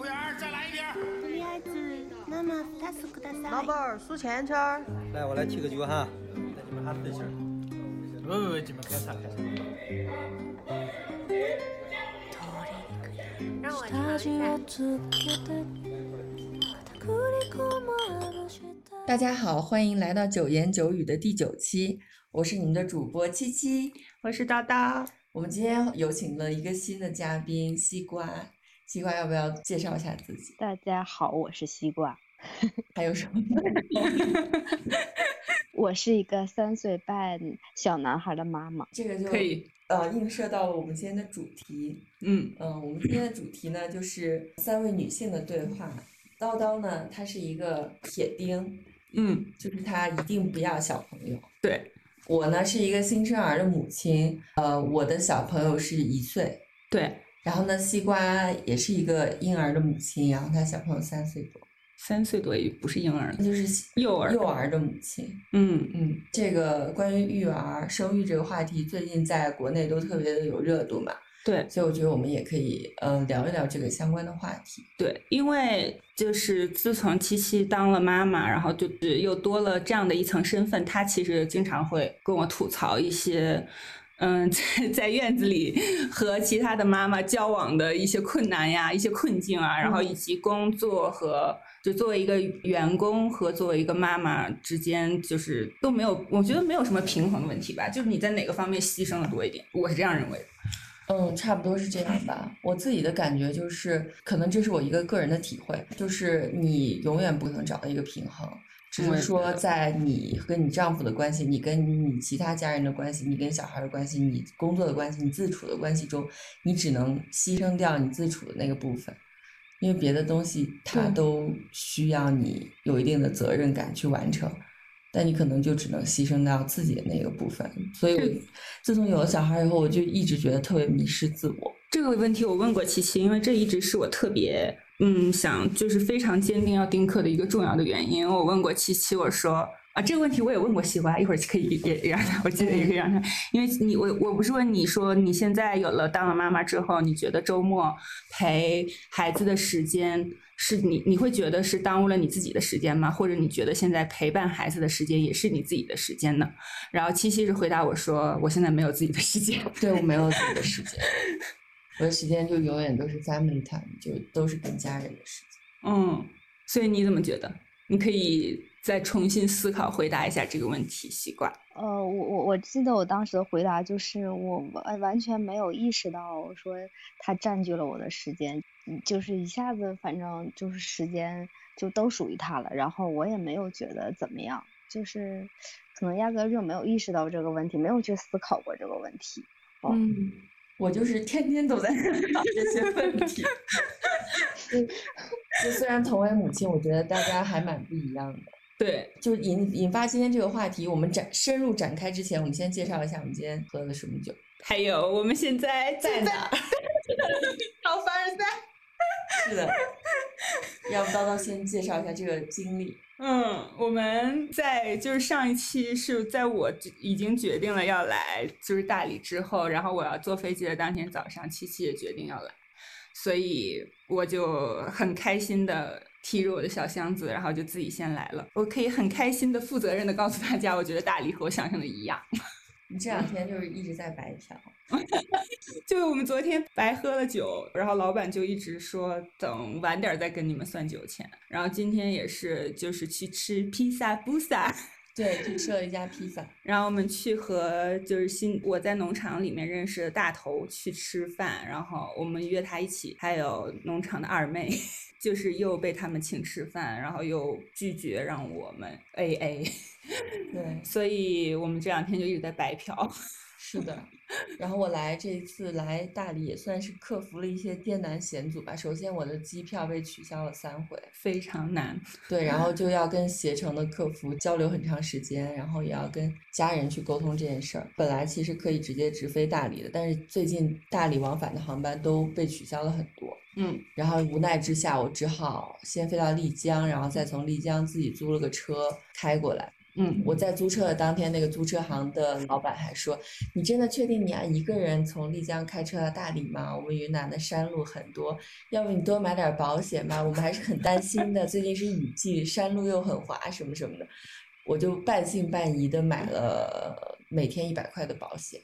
服务员，再来一瓶。とりあえず生二つください。老板儿数钱圈儿。来，我来提个酒哈，带你们哈分心儿。喂喂喂，你们开啥开啥？让我尝一下。大家好，欢迎来到九言九语的第九期，我是你们的主播七七，我是叨叨。我们今天有请了一个新的嘉宾西瓜， 西瓜要不要介绍一下自己？大家好，我是西瓜。还有什么？我是一个三岁半小男孩的妈妈。这个就可以呃映射到了我们今天的主题。嗯嗯，我们今天的主题呢就是三位女性的对话。叨叨呢，她是一个铁钉，嗯，就是她一定不要小朋友。对我呢是一个新生儿的母亲，呃，我的小朋友是一岁，对，然后呢，西瓜也是一个婴儿的母亲，然后她小朋友三岁多，三岁多也不是婴儿了，就是幼儿。幼儿的母亲。嗯嗯，这个关于育儿、生育这个话题，最近在国内都特别的有热度嘛，对所以我觉得我们也可以呃聊一聊这个相关的话题。对，因为就是自从七七当了妈妈，然后就是又多了这样的一层身份，她其实经常会跟我吐槽一些。嗯，在 在院子里和其他的妈妈交往的一些困难呀、一些困境啊，然后以及工作和就作为一个员工和作为一个妈妈之间，就是都没有，我觉得没有什么平衡的问题吧，就是你在哪个方面牺牲的多一点，我是这样认为的。嗯，差不多是这样吧。我自己的感觉就是，可能这是我一个个人的体会，就是你永远不可能找到一个平衡，只是说在你跟你丈夫的关系，你跟你其他家人的关系，你跟小孩的关系，你工作的关系，你自处的关系中，你只能牺牲掉你自处的那个部分，因为别的东西它都需要你有一定的责任感去完成。但你可能就只能牺牲到自己的那个部分，所以我自从有了小孩以后，我就一直觉得特别迷失自我。这个问题我问过琪琪，因为这一直是我特别嗯想就是非常坚定要丁克的一个重要的原因。我问过七七，我说啊这个问题我也问过西瓜，一会儿可以也也让他，我记得也可以让他，因为你我我不是问你说你现在有了当了妈妈之后，你觉得周末陪孩子的时间是你你会觉得是耽误了你自己的时间吗？或者你觉得现在陪伴孩子的时间也是你自己的时间呢？然后七七是回答我说我现在没有自己的时间。对我没有自己的时间，我的时间就永远都是 family time，就都是跟家人的时间。嗯，所以你怎么觉得？你可以再重新思考回答一下这个问题。习惯，呃，我我我记得我当时的回答就是我完完全没有意识到说它占据了我的时间，嗯就是一下子反正就是时间就都属于他了，然后我也没有觉得怎么样，就是可能压根儿就没有意识到这个问题，没有去思考过这个问题。哦嗯，我就是天天都在思考这些问题。就就虽然同为母亲，我觉得大家还蛮不一样的。对，就引引发今天这个话题，我们展深入展开之前，我们先介绍一下我们今天喝的什么酒。还有我们现在在哪儿？到凡尔赛。是的，要不叨叨先介绍一下这个经历。嗯，我们在就是上一期是在我已经决定了要来就是大理之后，然后我要坐飞机的当天早上，七七也决定要来，所以我就很开心的提着我的小箱子，然后就自己先来了。我可以很开心的、负责任的告诉大家，我觉得大理和我想象的一样。你这两天就是一直在白嫖，就是我们昨天白喝了酒，然后老板就一直说等晚点儿再跟你们算酒钱。然后今天也是就是去吃披萨布萨，对，去吃了一家披萨。然后我们去和就是新我在农场里面认识的大头去吃饭，然后我们约他一起，还有农场的二妹，就是又被他们请吃饭，然后又拒绝让我们 A A，对，所以我们这两天就一直在白嫖。是的。然后我来这一次来大理也算是克服了一些艰难险阻吧。首先我的机票被取消了三回，非常难，对，然后就要跟携程的客服交流很长时间，然后也要跟家人去沟通这件事儿。本来其实可以直接直飞大理的，但是最近大理往返的航班都被取消了很多。嗯，然后无奈之下，我只好先飞到丽江，然后再从丽江自己租了个车开过来。嗯，我在租车的当天，那个租车行的老板还说：“你真的确定你要一个人从丽江开车到大理吗？我们云南的山路很多，要不你多买点保险吧，我们还是很担心的。最近是雨季，山路又很滑，什么什么的。”我就半信半疑的买了每天一百块的保险，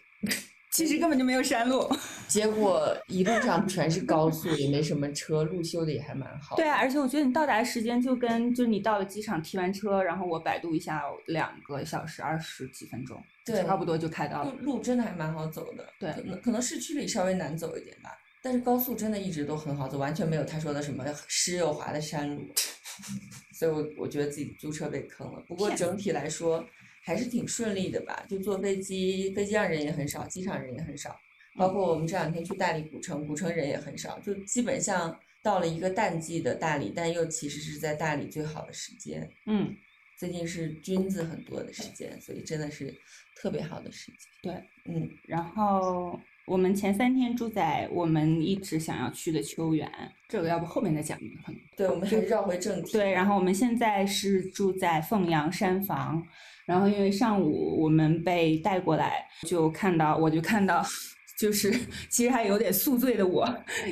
其实根本就没有山路。结果一路上全是高速，也没什么车，路修的也还蛮好。对啊，而且我觉得你到达时间就跟就是你到了机场提完车，然后我百度一下，两个小时二十几分钟，对差不多就开到了。路路真的还蛮好走的，对可能可能市区里稍微难走一点吧，但是高速真的一直都很好走，完全没有他说的什么湿又滑的山路，所以我我觉得自己租车被坑了。不过整体来说还是挺顺利的吧，就坐飞机，飞机上人也很少，机场人也很少，包括我们这两天去大理古城，古城人也很少，就基本上到了一个淡季的大理，但又其实是在大理最好的时间。嗯，最近是菌子很多的时间，所以真的是特别好的时间。对。嗯，然后我们前三天住在我们一直想要去的秋园，这个要不后面再讲可能。对，我们还是绕回正题。对，然后我们现在是住在凤阳山房，然后因为上午我们被带过来，就看到我就看到，就是其实还有点宿醉的我，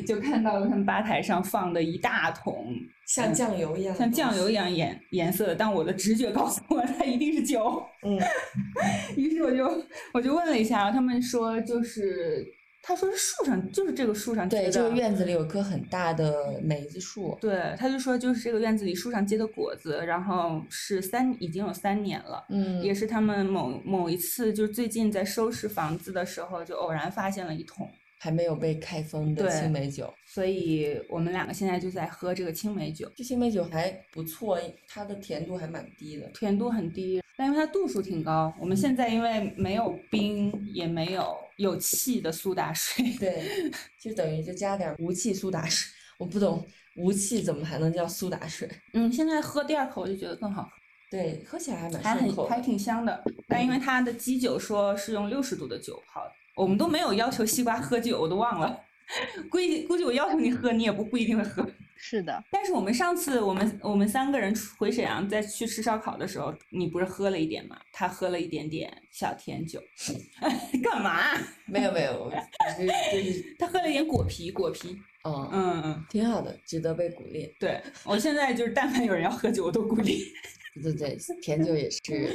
就看到了他们吧台上放的一大桶像酱油一样的像。酱油一样颜颜色的，但我的直觉告诉我它一定是酒。嗯，于是我就我就问了一下，他们说就是他说是树上，就是这个树上对，结的这个院子里有棵很大的梅子树。对，他就说就是这个院子里树上结的果子，然后是三已经有三年了。嗯，也是他们某某一次，就是最近在收拾房子的时候，就偶然发现了一桶，还没有被开封的青梅酒。所以我们两个现在就在喝这个青梅酒，这青梅酒还不错，它的甜度还蛮低的。甜度很低，但因为它度数挺高，我们现在因为没有冰，也没有有气的苏打水，对，就等于就加点儿无气苏打水。我不懂无气怎么还能叫苏打水？嗯，现在喝第二口我就觉得更好喝，对，喝起来还蛮顺口的。挺香的。但因为它的基酒说是用六十度的酒泡的，我们都没有要求西瓜喝酒，我都忘了。估计估计我要求你喝，你也不不一定会喝。是的，但是我们上次我们我们三个人出回沈阳再去吃烧烤的时候，你不是喝了一点吗？他喝了一点点小甜酒，干嘛？没有没有，只是就是 他喝了一点果皮，果皮。嗯，嗯嗯，挺好的，值得被鼓励。对我现在就是，但凡有人要喝酒，我都鼓励。对对对，甜酒也是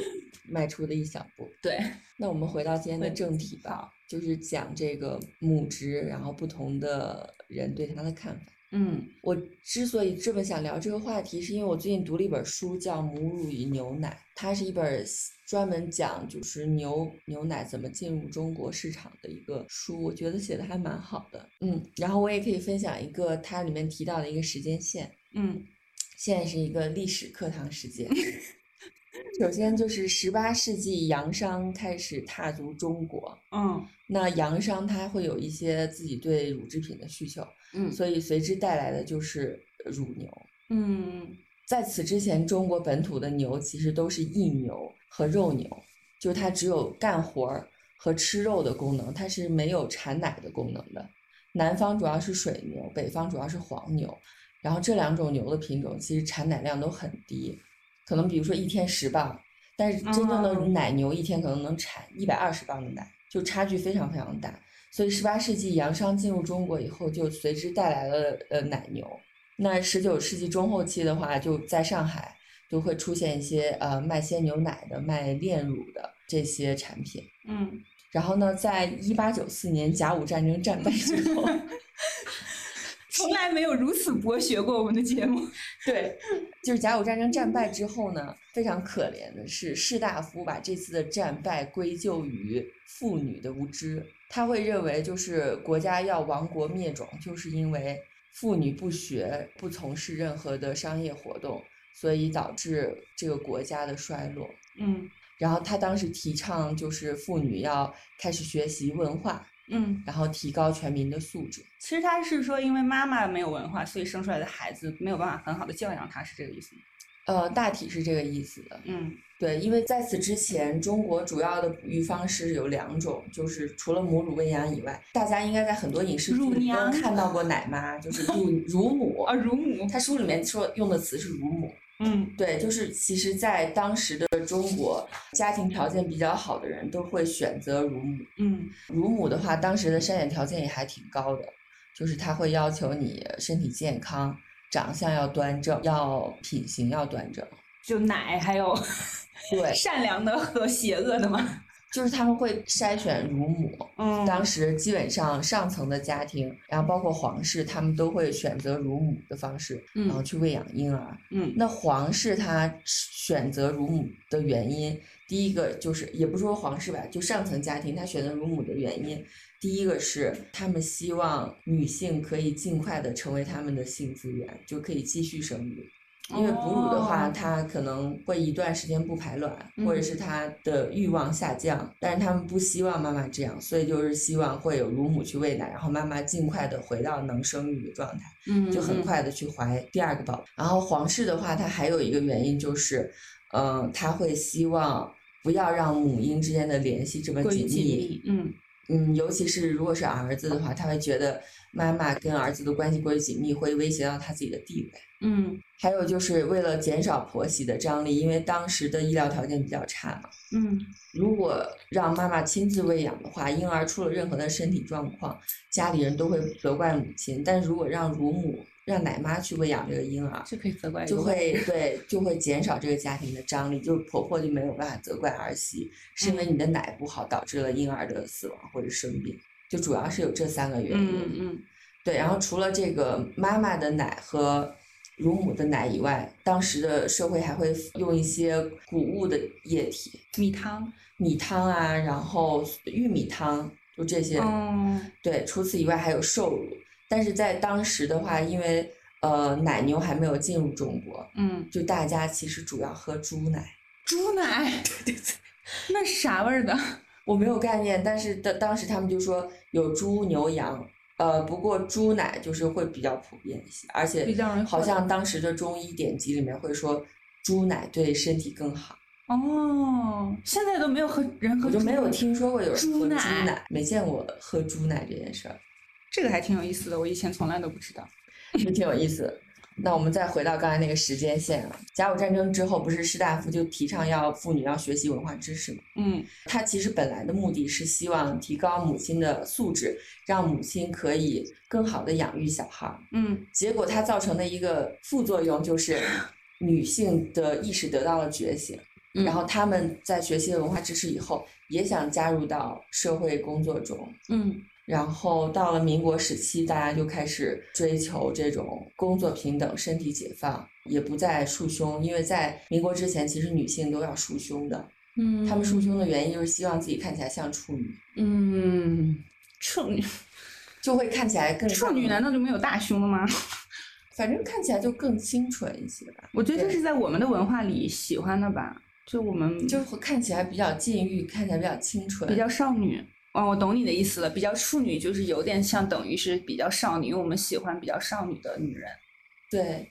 迈出的一小步。对，那我们回到今天的正题吧，就是讲这个母职，然后不同的人对他的看法。嗯我之所以这么想聊这个话题，是因为我最近读了一本书，叫《母乳与牛奶》，它是一本专门讲就是牛牛奶怎么进入中国市场的一个书，我觉得写的还蛮好的。嗯，然后我也可以分享一个它里面提到的一个时间线，嗯现在是一个历史课堂时间。首先就是十八世纪洋商开始踏足中国，嗯那洋商他会有一些自己对乳制品的需求，嗯所以随之带来的就是乳牛。嗯在此之前，中国本土的牛其实都是印牛和肉牛，就是它只有干活儿和吃肉的功能，它是没有产奶的功能的。南方主要是水牛，北方主要是黄牛，然后这两种牛的品种其实产奶量都很低，可能比如说一天十磅，但是真正的哦奶牛一天可能能产一百二十磅的奶，就差距非常非常大。所以十八世纪洋商进入中国以后，就随之带来了呃奶牛。那十九世纪中后期的话，就在上海就会出现一些呃卖鲜牛奶的、卖炼乳的这些产品。嗯，然后呢，在一八九四年甲午战争战败之后，从来没有如此博学过我们的节目。对，就是甲午战争战败之后呢，非常可怜的是，士大夫把这次的战败归咎于妇女的无知，他会认为就是国家要亡国灭种，就是因为妇女不学、不从事任何的商业活动，所以导致这个国家的衰落。嗯然后他当时提倡就是妇女要开始学习文化，嗯，然后提高全民的素质。其实他是说，因为妈妈没有文化，所以生出来的孩子没有办法很好的教养他，是这个意思吗？呃，大体是这个意思的。嗯对，因为在此之前，中国主要的哺育方式有两种，就是除了母乳喂养以外，大家应该在很多影视里都娘看到过奶妈，就是乳 乳母。啊，乳母。他书里面说用的词是乳母，嗯对，就是其实，在当时的中国，家庭条件比较好的人都会选择乳母。嗯乳母的话，当时的筛选条件也还挺高的，就是他会要求你身体健康、长相要端正、要品行要端正。就奶还有对，善良的和邪恶的吗？就是他们会筛选乳母。嗯当时基本上上层的家庭，然后包括皇室，他们都会选择乳母的方式，嗯然后去喂养婴儿。嗯那皇室他选择乳母的原因，第一个就是也不说皇室吧，就上层家庭他选择乳母的原因，第一个是他们希望女性可以尽快的成为他们的性资源，就可以继续生育。因为哺乳的话，哦它可能会一段时间不排卵，或者嗯是它的欲望下降，但是他们不希望妈妈这样，所以就是希望会有乳母去喂奶，然后妈妈尽快的回到能生育的状态。嗯就很快的去怀第二个宝宝。然后皇室的话，它还有一个原因就是，嗯、他会希望不要让母婴之间的联系这么紧。密。嗯嗯，尤其是如果是儿子的话，他会觉得妈妈跟儿子的关系过于紧密，会威胁到他自己的地位。嗯还有就是为了减少婆媳的张力，因为当时的医疗条件比较差嘛。嗯如果让妈妈亲自喂养的话，婴儿出了任何的身体状况，家里人都会责怪母亲。但如果让乳母、让奶妈去喂养这个婴儿，这可以责怪就会对，就会减少这个家庭的张力，就是婆婆就没有办法责怪儿媳，是因为你的奶不好导致了婴儿的死亡或者生病，就主要是有这三个原因。嗯嗯对，然后除了这个妈妈的奶和乳母的奶以外，当时的社会还会用一些谷物的液体，米汤。米汤啊，然后玉米汤，就这些。嗯对，除此以外还有瘦乳，但是在当时的话，因为呃奶牛还没有进入中国，嗯，就大家其实主要喝猪奶。猪奶。对对对。那是啥味儿的？我没有概念，但是当当时他们就说有猪、牛、羊，呃，不过猪奶就是会比较普遍一些，而且好像当时的中医典籍里面会说猪奶对身体更好，哦，现在都没有喝人喝我就没有听说过有人喝猪奶，没见过喝猪奶这件事儿，这个还挺有意思的，我以前从来都不知道。就挺有意思的。那我们再回到刚才那个时间线啊，甲午战争之后，不是士大夫就提倡要妇女要学习文化知识吗？嗯他其实本来的目的是希望提高母亲的素质，让母亲可以更好的养育小孩儿。嗯结果它造成的一个副作用就是女性的意识得到了觉醒，嗯然后她们在学习了文化知识以后，也想加入到社会工作中。嗯然后到了民国时期，大家就开始追求这种工作平等、身体解放，也不再束胸，因为在民国之前，其实女性都要束胸的。嗯，她们束胸的原因就是希望自己看起来像处女，嗯，处女 就会看起来更处女难道就没有大胸了吗？反正看起来就更清纯一些吧。我觉得这是在我们的文化里喜欢的吧，就我们就会看起来比较禁欲，看起来比较清纯，比较少女。哦，我懂你的意思了，比较处女就是有点像等于是比较少女，因为我们喜欢比较少女的女人。对。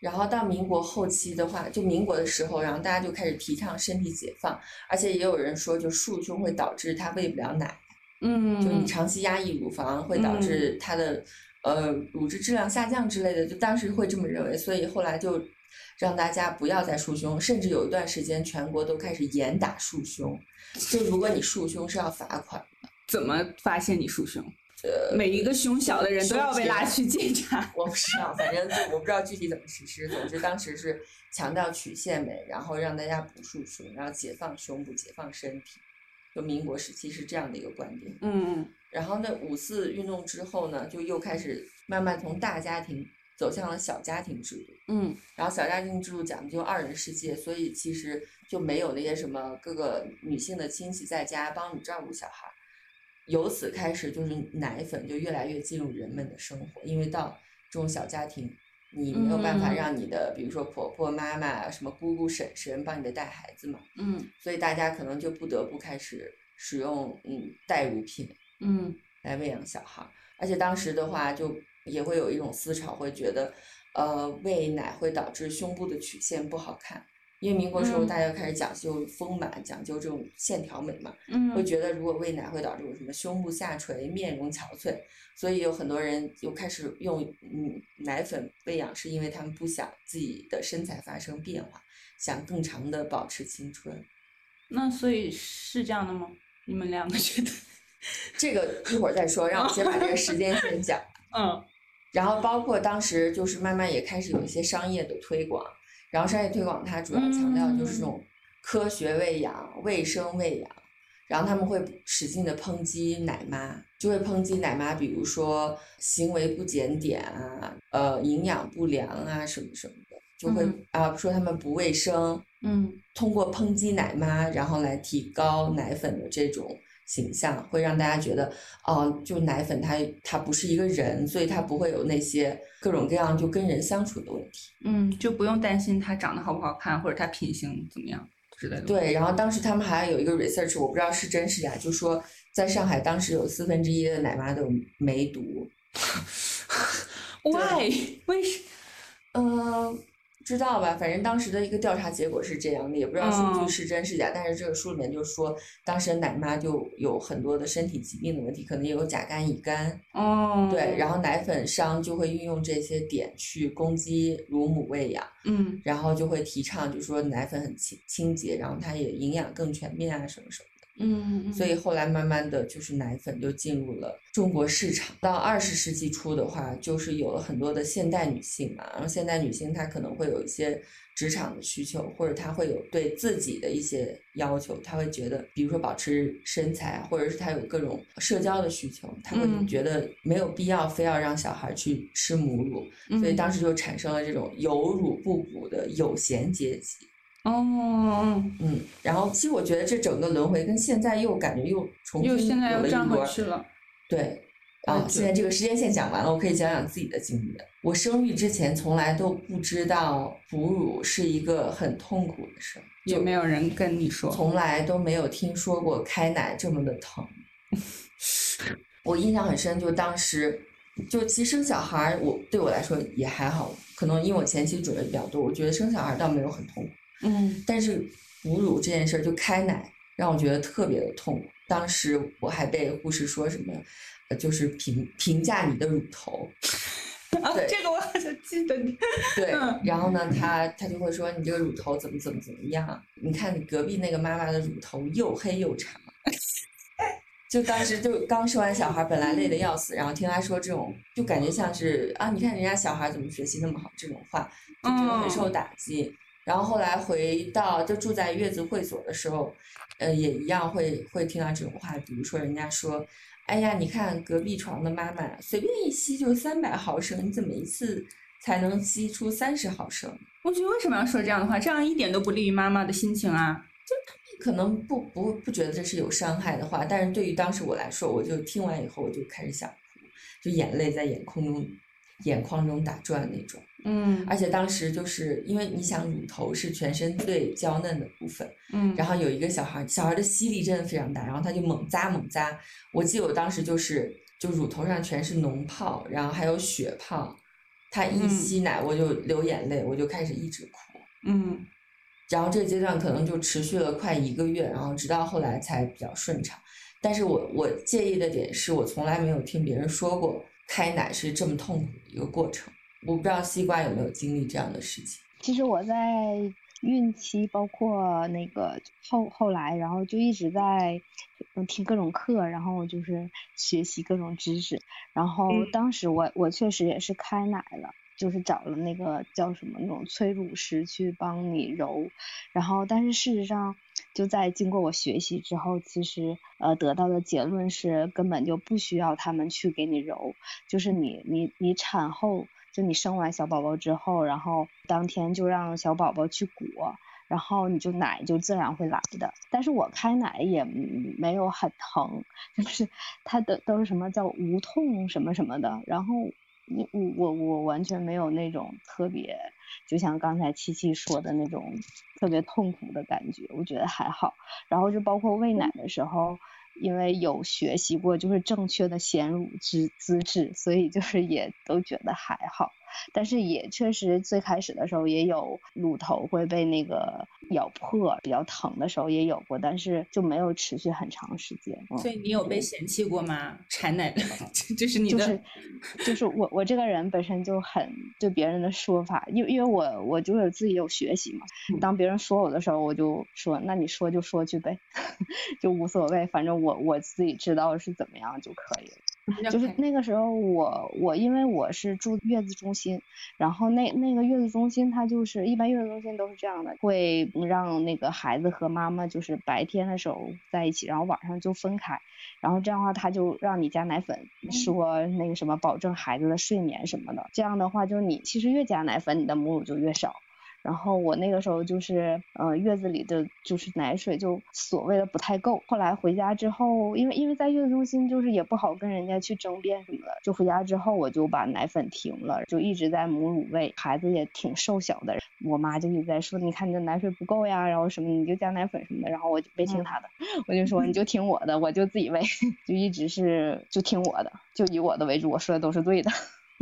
然后到民国后期的话，就民国的时候，然后大家就开始提倡身体解放，而且也有人说，就束胸会导致她喂不了奶，嗯就你长期压抑乳房会导致她的、呃乳汁质量下降之类的，就当时会这么认为，所以后来就让大家不要再束胸，甚至有一段时间全国都开始严打束胸，就如果你束胸是要罚款。怎么发现你束胸？呃，每一个胸小的人都要被拉去检查。我不知道，反正就我不知道具体怎么实施。总之当时是强调曲线美，然后让大家不束胸，然后解放胸部、解放身体。就民国时期是这样的一个观点。嗯嗯然后那，五四运动之后呢，就又开始慢慢从大家庭走向了小家庭制度。嗯然后小家庭制度讲究二人世界，所以其实就没有那些什么各个女性的亲戚在家帮你照顾小孩儿。由此开始，就是奶粉就越来越进入人们的生活，因为到这种小家庭，你没有办法嗯。让你的，比如说婆婆妈妈、什么姑姑婶婶帮你的带孩子嘛，嗯。所以大家可能就不得不开始使用嗯代乳品嗯。来喂养小孩儿，而且当时的话就也会有一种思潮，会觉得，呃，喂奶会导致胸部的曲线不好看，因为民国时候嗯大家开始讲究丰满，讲究这种线条美嘛，会嗯觉得如果喂奶会导致我什么胸部下垂、面容憔悴，所以有很多人又开始用嗯奶粉喂养，是因为他们不想自己的身材发生变化，想更长的保持青春。那所以是这样的吗？你们两个觉得？这个一会儿再说，让我先把这个时间先讲。嗯然后包括当时就是慢慢也开始有一些商业的推广，然后商业推广它主要强调就是这种科学喂养、卫生喂养，然后他们会使劲的抨击奶妈，就会抨击奶妈，比如说行为不检点啊，呃，营养不良啊，什么什么的，就会嗯。啊说他们不卫生，嗯。通过抨击奶妈，然后来提高奶粉的这种形象，会让大家觉得，哦，就奶粉它它不是一个人，所以它不会有那些各种各样就跟人相处的问题。嗯，就不用担心它长得好不好看，或者它品行怎么样之类的。，对，然后当时他们还有一个 research，我不知道是真是假，就说在上海当时有四分之一的奶妈都有梅毒。Why？为什？嗯，知道吧？反正当时的一个调查结果是这样的，也不知道数嗯据是真是假。但是这个书里面就说，当时的奶妈就有很多的身体疾病的问题，可能也有甲肝、乙肝。哦，对，然后奶粉商就会运用这些点去攻击乳母喂养，嗯然后就会提倡，就说奶粉很清清洁，然后它也营养更全面啊，什么什么。嗯嗯，所以后来慢慢的就是奶粉就进入了中国市场。到二十世纪初的话，就是有了很多的现代女性嘛，然后现代女性她可能会有一些职场的需求，或者她会有对自己的一些要求，她会觉得，比如说保持身材，或者是她有各种社交的需求，她会嗯觉得没有必要非要让小孩去吃母乳，所以嗯当时就产生了这种有乳不补的有闲阶级。哦，嗯，然后其实我觉得这整个轮回跟现在又感觉又重新又现在又转回轮去了。对，我啊，现在这个时间线讲完了，我可以讲讲自己的经历。我生育之前从来都不知道哺乳是一个很痛苦的事儿，也就没有人跟你说。从来都没有听说过开奶这么的疼。我印象很深，就当时就其实生小孩儿，我对我来说也还好，可能因为我前期准备比较多，我觉得生小孩儿倒没有很痛苦。嗯但是哺乳这件事儿，就开奶让我觉得特别的痛苦。当时我还被护士说什么，呃，就是评评价你的乳头，啊，这个我好像记得你。对嗯，然后呢，他他就会说你这个乳头怎么怎么怎么样？你看你隔壁那个妈妈的乳头又黑又长。就当时就刚生完小孩，本来累得要死，然后听他说这种，就感觉像是啊，你看人家小孩怎么学习那么好这种话，就觉得很受嗯打击。然后后来回到就住在月子会所的时候，呃，也一样会会听到这种话，比如说人家说，哎呀，你看隔壁床的妈妈随便一吸就三百毫升，你怎么一次才能吸出三十毫升？我觉得为什么要说这样的话？这样一点都不利于妈妈的心情啊。就可能不不不觉得这是有伤害的话，但是对于当时我来说，我就听完以后我就开始想哭，就眼泪在眼眶中眼眶中打转那种。嗯而且当时就是因为你想乳头是全身最娇嫩的部分，嗯然后有一个小孩，小孩的吸力真的非常大，然后他就猛扎猛扎。我记得我当时就是就乳头上全是脓泡，然后还有血泡，他一嗯吸奶我就流眼泪，我就开始一直哭。嗯然后这个阶段可能就持续了快一个月，然后直到后来才比较顺畅。但是我我介意的点是我从来没有听别人说过开奶是这么痛苦的一个过程。我不知道西瓜有没有经历这样的事情。其实我在孕期，包括那个后后来，然后就一直在嗯听各种课，然后就是学习各种知识。然后嗯当时我我确实也是开奶了，就是找了那个叫什么那种催乳师去帮你揉。然后但是事实上，就在经过我学习之后，其实呃得到的结论是根本就不需要他们去给你揉，就是你你你产后。就你生完小宝宝之后，然后当天就让小宝宝去裹，然后你就奶就自然会来的。但是我开奶也没有很疼，就是它的都是什么叫无痛什么什么的，然后你我我我完全没有那种特别，就像刚才七七说的那种特别痛苦的感觉，我觉得还好。然后就包括喂奶的时候。因为有学习过，就是正确的衔乳姿姿势，所以就是也都觉得还好。但是也确实最开始的时候也有乳头会被那个咬破，比较疼的时候也有过，但是就没有持续很长时间。嗯所以你有被嫌弃过吗？产奶的，这是你的，就是就是我我这个人本身就很对别人的说法，因为因为我我就是自己有学习嘛，嗯当别人说我的时候，我就说那你说就说去呗，就无所谓，反正我我自己知道是怎么样就可以了。就是那个时候我我因为我是住月子中心，然后那那个月子中心它就是一般月子中心都是这样的，会让那个孩子和妈妈就是白天的时候在一起，然后晚上就分开，然后这样的话他就让你加奶粉，说那个什么保证孩子的睡眠什么的，这样的话就是你其实越加奶粉你的母乳就越少。然后我那个时候就是，呃，月子里的就是奶水就所谓的不太够。后来回家之后，因为因为在月子中心就是也不好跟人家去争辩什么的，就回家之后我就把奶粉停了，就一直在母乳喂，孩子也挺瘦小的。我妈就一直在说，你看你的奶水不够呀，然后什么你就加奶粉什么的，然后我就没听她的，我就说你就听我的，我就自己喂，就一直是就听我的，就以我的为主，我说的都是对的。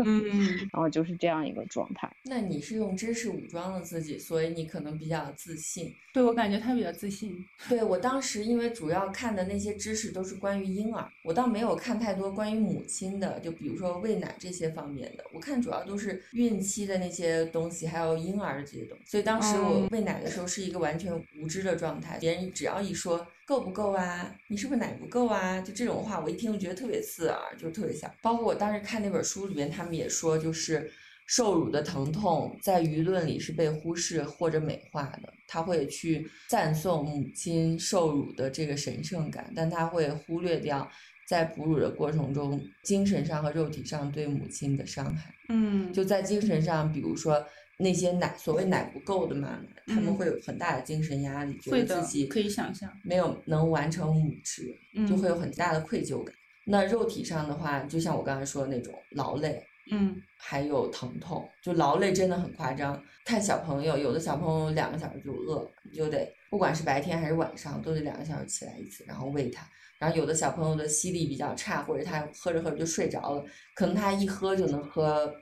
嗯，然后就是这样一个状态。那你是用知识武装了自己，所以你可能比较自信。对我感觉他比较自信。对我当时因为主要看的那些知识都是关于婴儿，我倒没有看太多关于母亲的，就比如说喂奶这些方面的。我看主要都是孕期的那些东西，还有婴儿的这些东西。所以当时我嗯喂奶的时候是一个完全无知的状态，别人只要一说够不够啊，你是不是奶不够啊，就这种话，我一听就觉得特别刺耳，就特别想。包括我当时看那本书里面，他们也说，就是受辱的疼痛在舆论里是被忽视或者美化的，他会去赞颂母亲受辱的这个神圣感，但他会忽略掉在哺乳的过程中精神上和肉体上对母亲的伤害。嗯，就在精神上，比如说那些奶所谓奶不够的妈妈，他们嗯会有很大的精神压力，觉得自己可以想象没有能完成母职，就嗯会有很大的愧疚感。那肉体上的话，就像我刚才说的那种劳累，嗯还有疼痛，就劳累真的很夸张。看小朋友，有的小朋友两个小时就饿了，你就得不管是白天还是晚上，都得两个小时起来一次，然后喂他。然后有的小朋友的吸力比较差，或者他喝着喝着就睡着了，可能他一喝就能喝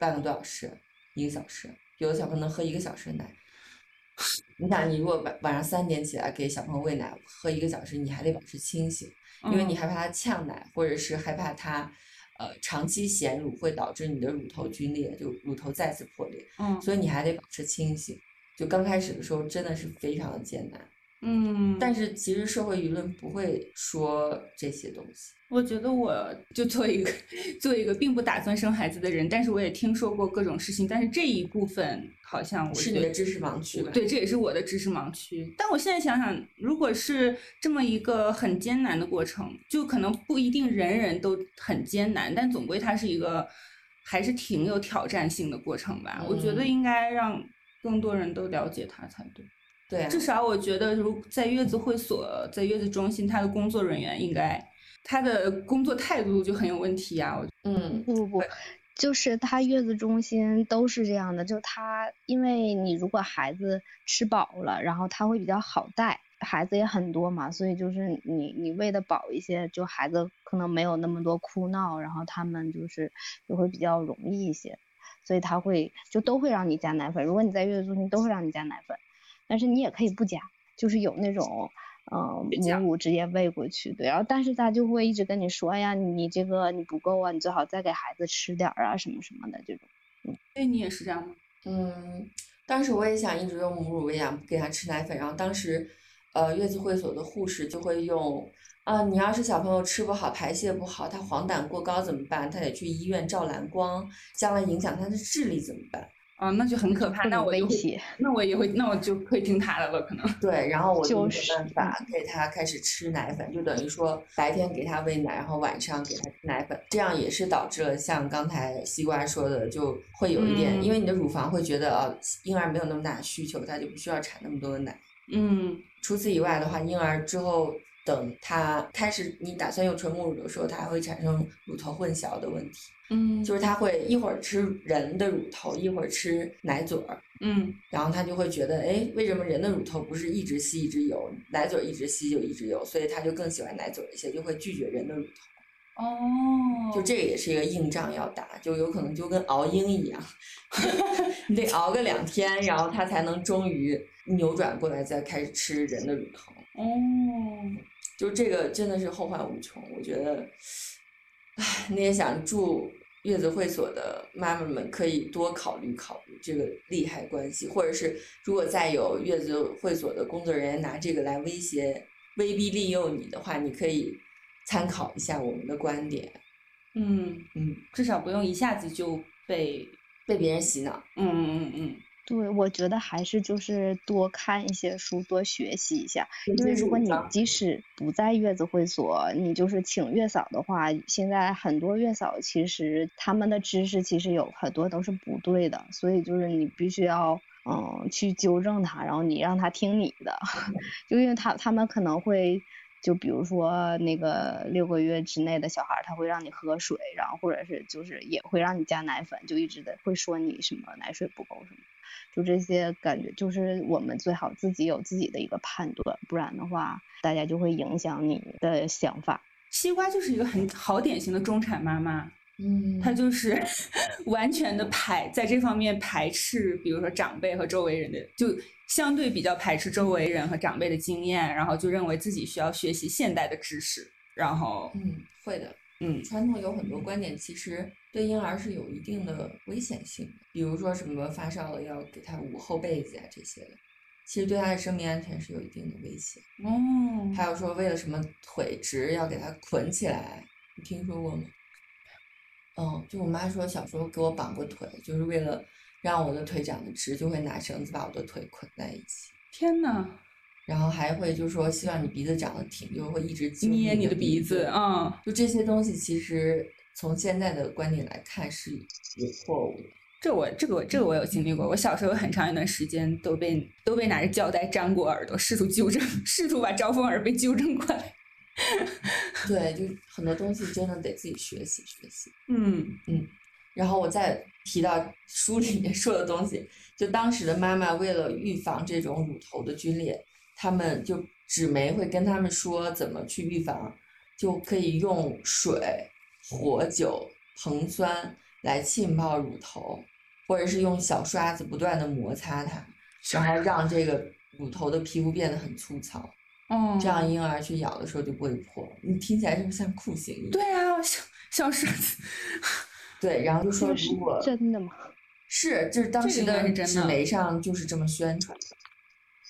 半个多小时、一个小时。有的小朋友能喝一个小时的奶。你想，你如果晚晚上三点起来给小朋友喂奶，喝一个小时，你还得保持清醒。因为你嗯害怕他呛奶，或者是害怕他，呃，长期衔乳会导致你的乳头皲裂，就乳头再次破裂，嗯所以你还得保持清醒。就刚开始的时候真的是非常的艰难，嗯，但是其实社会舆论不会说这些东西。我觉得我就作为一个 作为一个并不打算生孩子的人，但是我也听说过各种事情，但是这一部分好像我是你的知识盲区吧？对，这也是我的知识盲区。但我现在想想，如果是这么一个很艰难的过程，就可能不一定人人都很艰难，但总归它是一个还是挺有挑战性的过程吧。我觉得嗯应该让更多人都了解它才对。对啊，至少我觉得，如在月子会所、在月子中心，他的工作人员应该他的工作态度就很有问题啊。我嗯，不不不，就是他月子中心都是这样的，就他因为你如果孩子吃饱了，然后他会比较好带，孩子也很多嘛，所以就是你你喂的饱一些，就孩子可能没有那么多哭闹，然后他们就是就会比较容易一些，所以他会就都会让你加奶粉，如果你在月子中心都会让你加奶粉，但是你也可以不加，就是有那种。嗯，母乳直接喂过去，对，然后但是他就会一直跟你说，哎呀，你这个你不够啊，你最好再给孩子吃点儿啊，什么什么的这种。嗯对你也是这样吗？嗯，当时我也想一直用母乳喂养，给他吃奶粉。然后当时，呃，月子会所的护士就会用，啊，你要是小朋友吃不好、排泄不好，他黄疸过高怎么办？他得去医院照蓝光，将来影响他的智力怎么办？啊，那就很可怕。那我就会威胁，那我也会，那我就会听他的了，可能。对，然后我就没办法给他开始吃奶粉，就等于说白天给他喂奶，然后晚上给他吃奶粉，这样也是导致了像刚才西瓜说的，就会有一点，因为你的乳房会觉得啊，婴儿没有那么大的需求，他就不需要产那么多的奶。嗯除此以外的话，婴儿之后等他开始你打算用纯母乳的时候，它还会产生乳头混淆的问题，嗯就是它会一会儿吃人的乳头，一会儿吃奶嘴儿。嗯然后他就会觉得，哎，为什么人的乳头不是一直吸一直有，奶嘴儿一直吸就一直有，所以他就更喜欢奶嘴儿一些，就会拒绝人的乳头。哦就这个也是一个硬仗要打，就有可能就跟熬鹰一样，你得熬个两天，然后它才能终于扭转过来，再开始吃人的乳头。哦，就这个真的是后患无穷，我觉得，唉，那些想住月子会所的妈妈们可以多考虑考虑这个利害关系，或者是如果再有月子会所的工作人员拿这个来威胁、威逼利诱你的话，你可以参考一下我们的观点，嗯，嗯，至少不用一下子就被，被别人洗脑。嗯嗯嗯嗯，对，我觉得还是就是多看一些书，多学习一下。因为如果你即使不在月子会所，你就是请月嫂的话，现在很多月嫂其实他们的知识其实有很多都是不对的，所以就是你必须要嗯去纠正他，然后你让他听你的，就因为他他们可能会。就比如说那个六个月之内的小孩儿，他会让你喝水，然后或者是就是也会让你加奶粉，就一直的会说你什么奶水不够什么。就这些感觉，就是我们最好自己有自己的一个判断，不然的话，大家就会影响你的想法。西瓜就是一个很好典型的中产妈妈，嗯她就是 完全的排在这方面排斥，比如说长辈和周围人的，就相对比较排斥周围人和长辈的经验，然后就认为自己需要学习现代的知识，然后嗯，会的。嗯传统有很多观点，其实对婴儿是有一定的危险性的，比如说什么发烧了要给他捂厚被子呀这些的，其实对他的生命安全是有一定的危险。哦，还有说为了什么腿直要给他捆起来，你听说过吗？嗯，就我妈说小时候给我绑过腿，就是为了让我的腿长得直，就会拿绳子把我的腿捆在一起。天呐，然后还会就是说希望你鼻子长得挺，就会一直捏你的鼻子子，。嗯，就这些东西，其实从现在的观点来看是有错误的。这我这个我这个我有经历过，我小时候有很长一段时间都被都被拿着胶带粘过耳朵，试图纠正，试图把招风耳被纠正过来。对，就很多东西真的得自己学习学习。嗯然后我再提到书里面说的东西，就当时的妈妈为了预防这种乳头的皲裂，他们就纸媒会跟他们说怎么去预防，就可以用水、火酒、硼酸来浸泡乳头，或者是用小刷子不断的摩擦它，然后让这个乳头的皮肤变得很粗糙，嗯，这样婴儿去咬的时候就不会破。你听起来是不是像酷刑一样？对啊，小小刷子 对，然后就说如果真的吗？是，就是当时的纸媒上就是这么宣传的。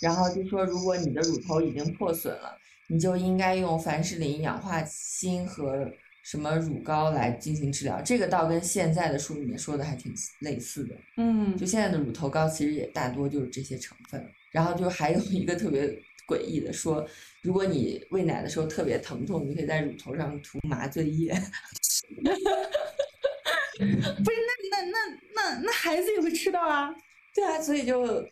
然后就说，如果你的乳头已经破损了，你就应该用凡士林氧化锌和什么乳膏来进行治疗。这个倒跟现在的书里面说的还挺类似的。嗯就现在的乳头膏其实也大多就是这些成分。然后就还有一个特别诡异的说，如果你喂奶的时候特别疼痛，你可以在乳头上涂麻醉液。不是那那那那那孩子也会吃到啊，对啊，所以就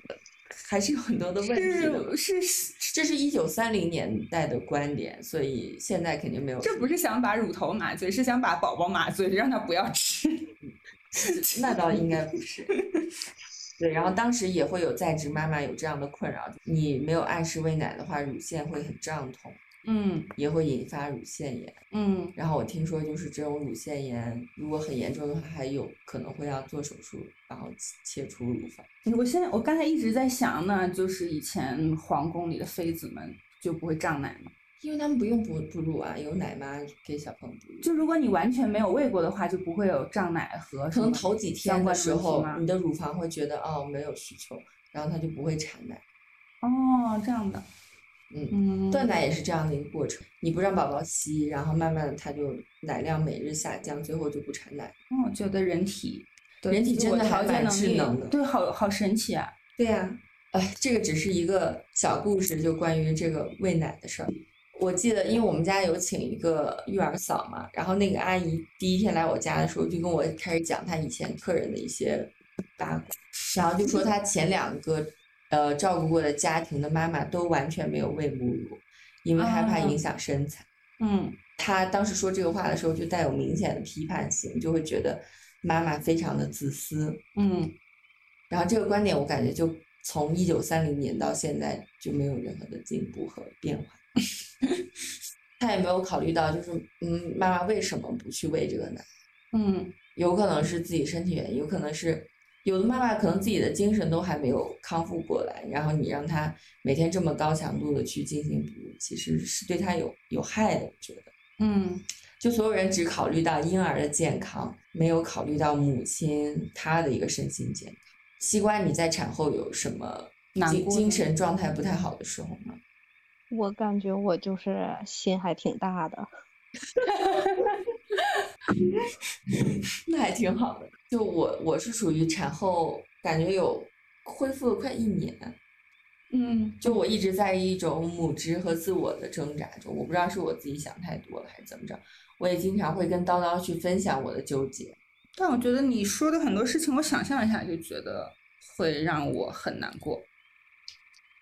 还是有很多的问题的。是是，这是一九三零年代的观点，所以现在肯定没有。这不是想把乳头麻醉，是想把宝宝麻醉，让他不要吃。那倒应该不是。对，然后当时也会有在职妈妈有这样的困扰，你没有按时喂奶的话，乳腺会很胀痛，嗯也会引发乳腺炎。嗯，然后我听说，就是这种乳腺炎，如果很严重的话，还有可能会要做手术，然后切除乳房。我现在我刚才一直在想呢，就是以前皇宫里的妃子们就不会胀奶吗？因为他们不用哺哺乳啊，有奶妈给小朋友哺乳。就如果你完全没有喂过的话，就不会有胀奶和可能头几天的时候，你的乳房会觉得哦没有需求，然后它就不会产奶。哦这样的，嗯，嗯，断奶也是这样的一个过程，你不让宝宝吸，然后慢慢的他就奶量每日下降，最后就不产奶。哦，我觉得人体人体真的还蛮智能的对，好好神奇啊！对呀、哎，这个只是一个小故事，就关于这个喂奶的事儿。我记得，因为我们家有请一个育儿嫂嘛，然后那个阿姨第一天来我家的时候，就跟我开始讲她以前客人的一些八卦，然后就说她前两个呃照顾过的家庭的妈妈都完全没有喂母乳，因为害怕哦影响身材。嗯她当时说这个话的时候，就带有明显的批判性，就会觉得妈妈非常的自私。嗯，然后这个观点，我感觉就从一九三零年到现在就没有任何的进步和变化。他也没有考虑到，就是嗯，妈妈为什么不去喂这个奶？嗯有可能是自己身体原因，有可能是有的妈妈可能自己的精神都还没有康复过来，然后你让她每天这么高强度的去进行哺乳，其实是对她有有害的。我觉得，嗯就所有人只考虑到婴儿的健康，没有考虑到母亲她的一个身心健康。西瓜，你在产后有什么精难过精神状态不太好的时候吗？我感觉我就是心还挺大的。那还挺好的。就我我是属于产后感觉有恢复了快一年，嗯就我一直在一种母职和自我的挣扎中，我不知道是我自己想太多了还是怎么着。我也经常会跟叨叨去分享我的纠结。但我觉得你说的很多事情，我想象一下就觉得会让我很难过。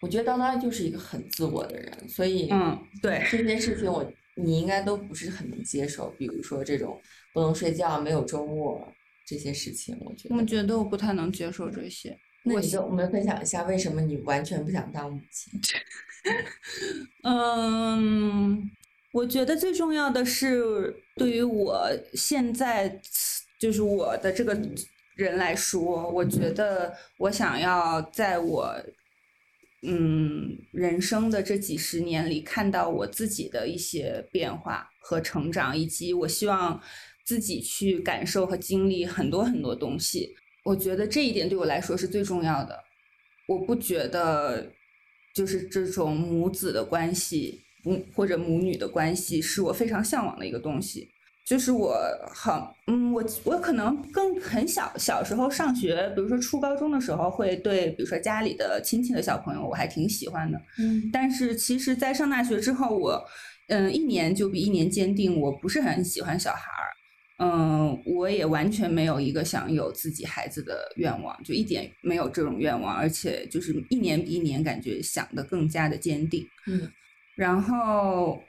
我觉得叨叨就是一个很自我的人，所以嗯，对，这些事情我你应该都不是很能接受，比如说这种不能睡觉、没有周末这些事情，我觉得。我觉得我不太能接受这些。那你跟我们分享一下，为什么你完全不想当母亲？嗯，我觉得最重要的是，对于我现在就是我的这个人来说，我觉得我想要在我嗯人生的这几十年里，看到我自己的一些变化和成长，以及我希望自己去感受和经历很多很多东西。我觉得这一点对我来说是最重要的。我不觉得就是这种母子的关系，母或者母女的关系，是我非常向往的一个东西。就是我很，嗯，我我可能更很小小时候上学，比如说初高中的时候，会对比如说家里的亲戚的小朋友，我还挺喜欢的。嗯但是其实，在上大学之后，我嗯一年就比一年坚定，我不是很喜欢小孩儿。嗯，我也完全没有一个想有自己孩子的愿望，就一点没有这种愿望，而且就是一年比一年感觉想的更加的坚定。嗯然后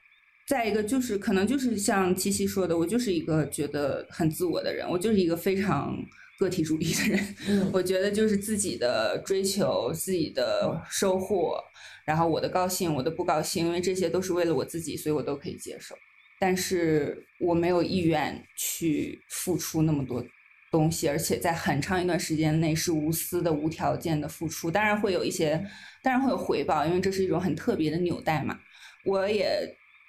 再一个就是可能就是像七七说的，我就是一个觉得很自我的人，我就是一个非常个体主义的人。嗯 我觉得就是自己的追求、自己的收获，然后我的高兴、我的不高兴，因为这些都是为了我自己，所以我都可以接受。但是我没有意愿去付出那么多东西，而且在很长一段时间内是无私的、无条件的付出。当然会有一些，当然会有回报，因为这是一种很特别的纽带嘛。我也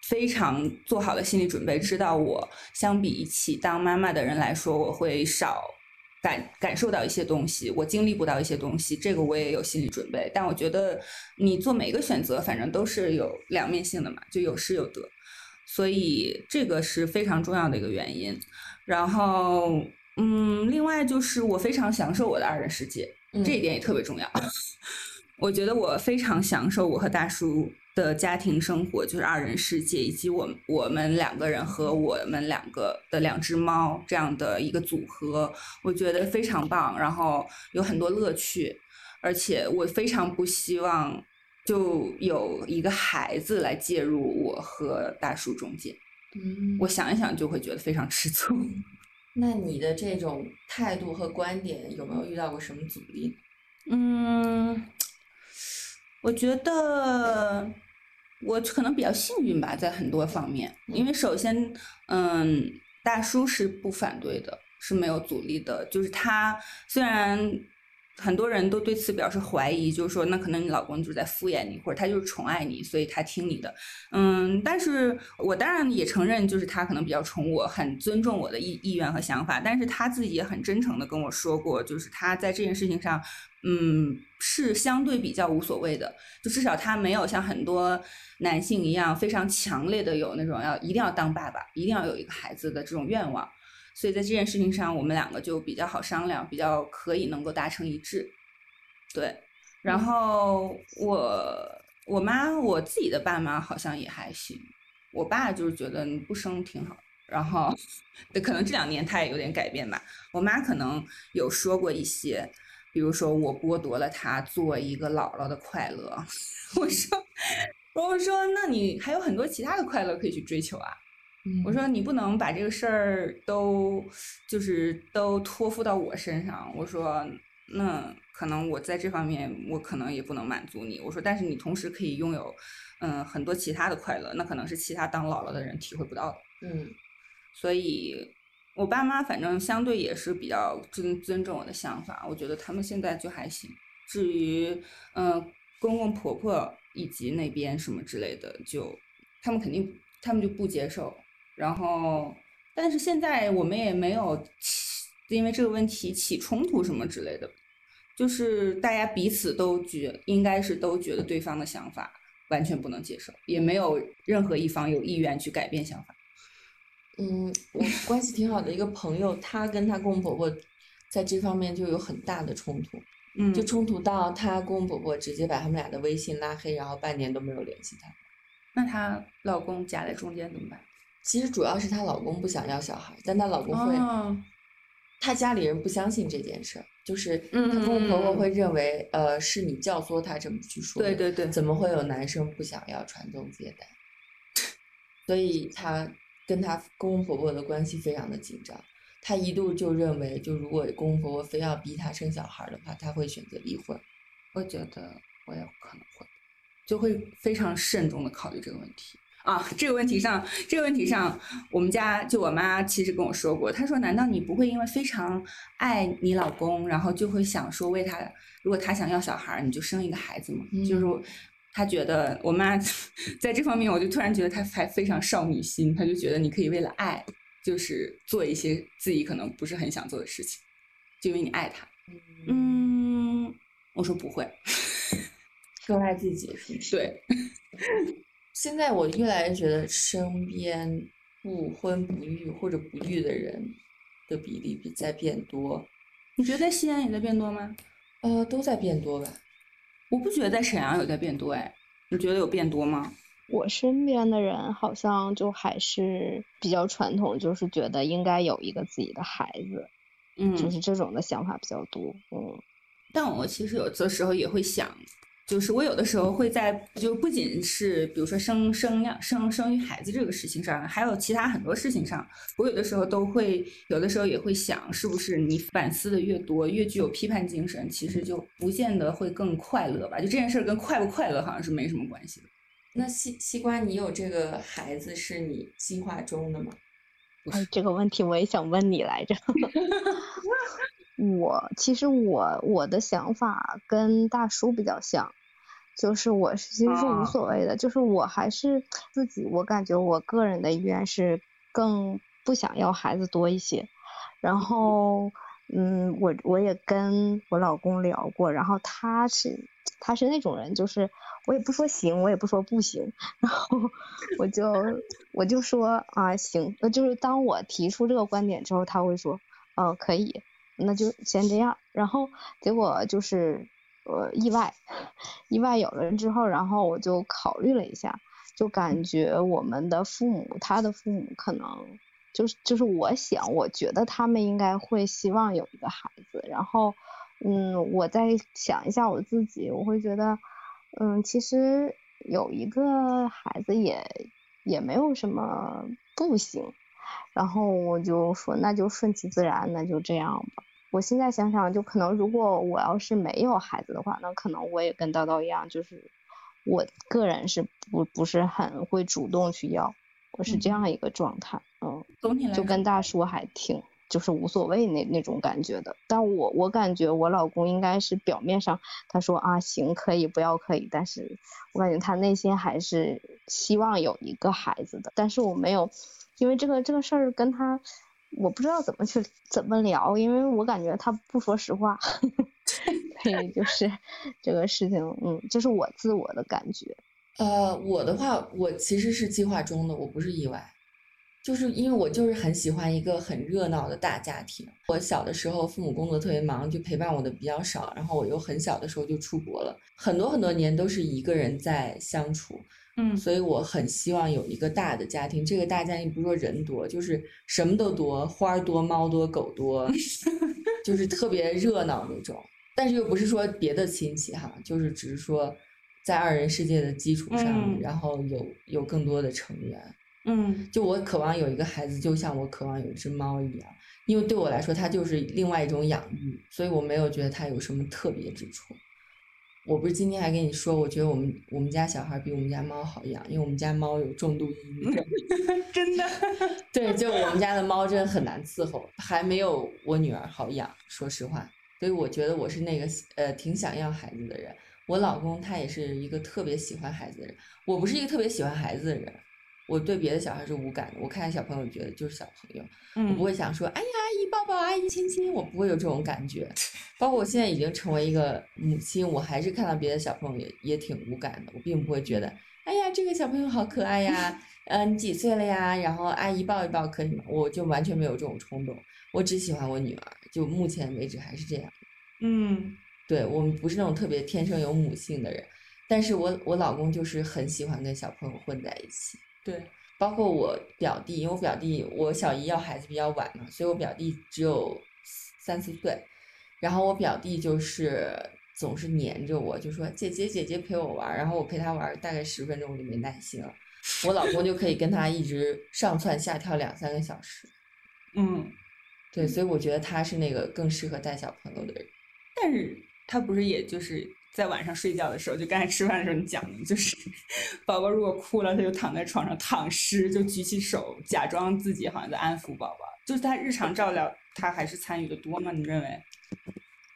非常做好了心理准备，知道我相比起当妈妈的人来说，我会少感感受到一些东西，我经历不到一些东西，这个我也有心理准备。但我觉得你做每个选择，反正都是有两面性的嘛，就有失有得，所以这个是非常重要的一个原因。然后，嗯，另外就是我非常享受我的二人世界，这一点也特别重要。我觉得我非常享受我和大叔的家庭生活，就是二人世界，以及我我们两个人和我们两个的两只猫这样的一个组合，我觉得非常棒，然后有很多乐趣，而且我非常不希望就有一个孩子来介入我和大叔中间，嗯我想一想就会觉得非常吃醋。那你的这种态度和观点有没有遇到过什么阻力？嗯，我觉得我可能比较幸运吧，在很多方面，因为首先，嗯，大叔是不反对的，是没有阻力的，就是他虽然。很多人都对此表示怀疑，就是说，那可能你老公就是在敷衍你，或者他就是宠爱你，所以他听你的。嗯，但是我当然也承认，就是他可能比较宠我，很尊重我的意意愿和想法，但是他自己也很真诚的跟我说过，就是他在这件事情上，嗯，是相对比较无所谓的，就至少他没有像很多男性一样非常强烈的有那种要一定要当爸爸，一定要有一个孩子的这种愿望。所以在这件事情上，我们两个就比较好商量，比较可以能够达成一致。对，然后我我妈我自己的爸妈好像也还行，我爸就是觉得你不生挺好。然后，对，可能这两年他也有点改变吧。我妈可能有说过一些，比如说我剥夺了他做一个姥姥的快乐。我说，我说那你还有很多其他的快乐可以去追求啊。我说你不能把这个事儿都就是都托付到我身上。我说那可能我在这方面我可能也不能满足你。我说，但是你同时可以拥有嗯很多其他的快乐，那可能是其他当姥姥的人体会不到的。嗯所以，我爸妈反正相对也是比较尊尊重我的想法，我觉得他们现在就还行。至于嗯、呃公公婆婆以及那边什么之类的，就他们肯定他们就不接受。然后，但是现在我们也没有起因为这个问题起冲突什么之类的，就是大家彼此都觉应该是都觉得对方的想法完全不能接受，也没有任何一方有意愿去改变想法。嗯，我关系挺好的一个朋友，她跟她公公婆婆在这方面就有很大的冲突，嗯，就冲突到她公公婆婆直接把他们俩的微信拉黑，然后半年都没有联系她。那她老公夹在中间怎么办？其实主要是她老公不想要小孩，但她老公会，哦她家里人不相信这件事儿，就是嗯她公公婆婆会认为，呃，是你教唆她这么去说的，对对对，怎么会有男生不想要传宗接代？所以她跟她公公婆婆的关系非常的紧张。她一度就认为，就如果公公婆婆非要逼她生小孩儿的话，她会选择离婚。我觉得我也可能会，就会非常慎重的考虑这个问题啊。这个问题上，这个问题上，我们家就我妈其实跟我说过，她说：“难道你不会因为非常爱你老公，然后就会想说为他，如果他想要小孩，你就生一个孩子吗？”就是她觉得我妈 在这方面，我就突然觉得她还非常少女心，她就觉得你可以为了爱，就是做一些自己可能不是很想做的事情，就因为你爱他。嗯，我说不会，更爱自己是不是？对，现在我越来越觉得身边不婚不育或者不育的人的比例比在变多，你觉得在西安也在变多吗？呃，都在变多吧。我不觉得在沈阳有在变多，哎，你觉得有变多吗？我身边的人好像就还是比较传统，就是觉得应该有一个自己的孩子，嗯，就是这种的想法比较多。嗯，但我其实有的时候也会想，就是我有的时候会在，就不仅是比如说生生养生生育孩子这个事情上，还有其他很多事情上，我有的时候都会，有的时候也会想，是不是你反思的越多，越具有批判精神，其实就不见得会更快乐吧？就这件事儿跟快不快乐好像是没什么关系的。那西西瓜，你有这个孩子是你计划中的吗？哎，这个问题我也想问你来着。我其实我我的想法跟大叔比较像，就是我是其实是无哦所谓的，就是我还是自己，我感觉我个人的意愿是更不想要孩子多一些，然后嗯，我我也跟我老公聊过，然后他是他是那种人，就是我也不说行，我也不说不行，然后 我就我就说啊行，那就是当我提出这个观点之后，他会说嗯、可以，那就先这样，然后结果就是呃意外，意外有了人之后，然后我就考虑了一下，就感觉我们的父母，他的父母可能。就是就是我想，我觉得他们应该会希望有一个孩子，然后，嗯，我再想一下我自己，我会觉得，嗯，其实有一个孩子也也没有什么不行，然后我就说那就顺其自然，那就这样吧。我现在想想，就可能如果我要是没有孩子的话，那可能我也跟叨叨一样，就是我个人是不不是很会主动去要，我是这样一个状态，嗯。总体来，就跟大叔还挺就是无所谓那那种感觉的。但我我感觉我老公应该是表面上他说啊行可以不要可以，但是我感觉他内心还是希望有一个孩子的。但是我没有，因为这个这个事儿跟他我不知道怎么去怎么聊，因为我感觉他不说实话，所以就是这个事情，嗯，这是我自我的感觉。呃，我的话，我其实是计划中的，我不是意外。就是因为我就是很喜欢一个很热闹的大家庭。我小的时候父母工作特别忙，就陪伴我的比较少，然后我又很小的时候就出国了，很多很多年都是一个人在相处，嗯，所以我很希望有一个大的家庭。这个大家庭不是说人多，就是什么都多，花儿多、猫多、狗多，就是特别热闹那种。但是又不是说别的亲戚哈，就是只是说在二人世界的基础上，嗯然后有有更多的成员。嗯就我渴望有一个孩子，就像我渴望有一只猫一样，因为对我来说，它就是另外一种养育，所以我没有觉得它有什么特别之处。我不是今天还跟你说，我觉得我们我们家小孩比我们家猫好养，因为我们家猫有重度抑郁症。真的。对，就我们家的猫真的很难伺候，还没有我女儿好养，说实话。所以我觉得我是那个呃挺想要孩子的人。我老公他也是一个特别喜欢孩子的人，我不是一个特别喜欢孩子的人，我对别的小孩是无感的。我看见小朋友觉得就是小朋友，我不嗯会想说，哎呀，阿姨抱抱，阿姨亲亲，我不会有这种感觉。包括我现在已经成为一个母亲，我还是看到别的小朋友也也挺无感的，我并不会觉得，哎呀，这个小朋友好可爱呀，呃，你几岁了呀？然后阿姨抱一抱可以吗？我就完全没有这种冲动，我只喜欢我女儿，就目前为止还是这样。嗯对我们不是那种特别天生有母性的人，但是我我老公就是很喜欢跟小朋友混在一起。对，包括我表弟，因为我表弟我小姨要孩子比较晚嘛，所以我表弟只有三四岁，然后我表弟就是总是黏着我，就说姐姐姐姐陪我玩，然后我陪他玩大概十分钟我就没耐心了，我老公就可以跟他一直上蹿下跳两三个小时，嗯，对，所以我觉得他是那个更适合带小朋友的人。但是他不是也就是在晚上睡觉的时候，就刚才吃饭的时候你讲的，就是 宝宝如果哭了，他就躺在床上躺尸，就举起手假装自己好像在安抚宝宝，就是他日常照料他还是参与的多吗？你认为？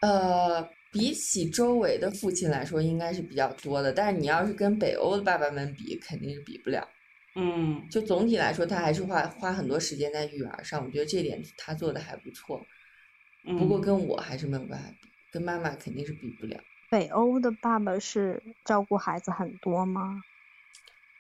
呃，比起周围的父亲来说，应该是比较多的，但是你要是跟北欧的爸爸们比，肯定是比不了。嗯就总体来说，他还是花花很多时间在育儿上，我觉得这点他做的还不错。不过嗯跟我还是没有办法比，跟妈妈肯定是比不了。北欧的爸爸是照顾孩子很多吗？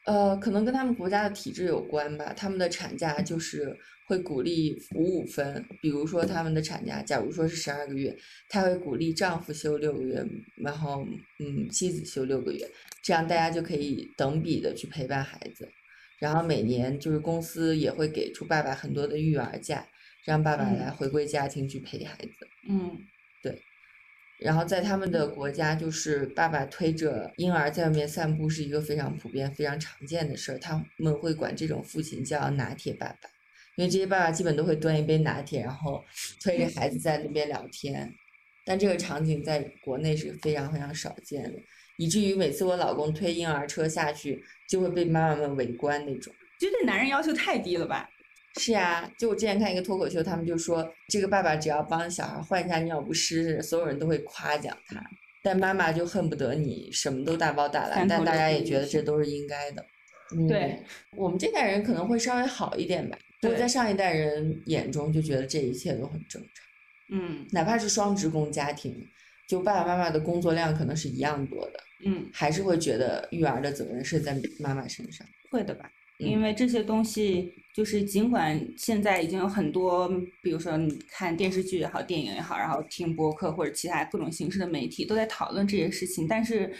呃，可能跟他们国家的体制有关吧。他们的产假就是会鼓励五五分，比如说他们的产假，假如说是十二个月，他会鼓励丈夫休六个月，然后嗯妻子休六个月，这样大家就可以等比的去陪伴孩子。然后每年就是公司也会给出爸爸很多的育儿假，让爸爸嗯来回归家庭去陪孩子。嗯然后在他们的国家，就是爸爸推着婴儿在外面散步是一个非常普遍、非常常见的事儿。他们会管这种父亲叫“拿铁爸爸”，因为这些爸爸基本都会端一杯拿铁，然后推着孩子在那边聊天。但这个场景在国内是非常非常少见的，以至于每次我老公推婴儿车下去，就会被妈妈们围观那种。就对男人要求太低了吧？是呀，就我之前看一个脱口秀，他们就说这个爸爸只要帮小孩换一下尿不湿，所有人都会夸奖他，但妈妈就恨不得你什么都大包大揽，但大家也觉得这都是应该的。嗯对，我们这代人可能会稍微好一点吧，不过对在上一代人眼中就觉得这一切都很正常，嗯哪怕是双职工家庭，就爸爸妈妈的工作量可能是一样多的，嗯，还是会觉得育儿的责任是在妈妈身上。会的吧？嗯因为这些东西，就是尽管现在已经有很多，比如说你看电视剧也好，电影也好，然后听播客或者其他各种形式的媒体都在讨论这些事情，但是，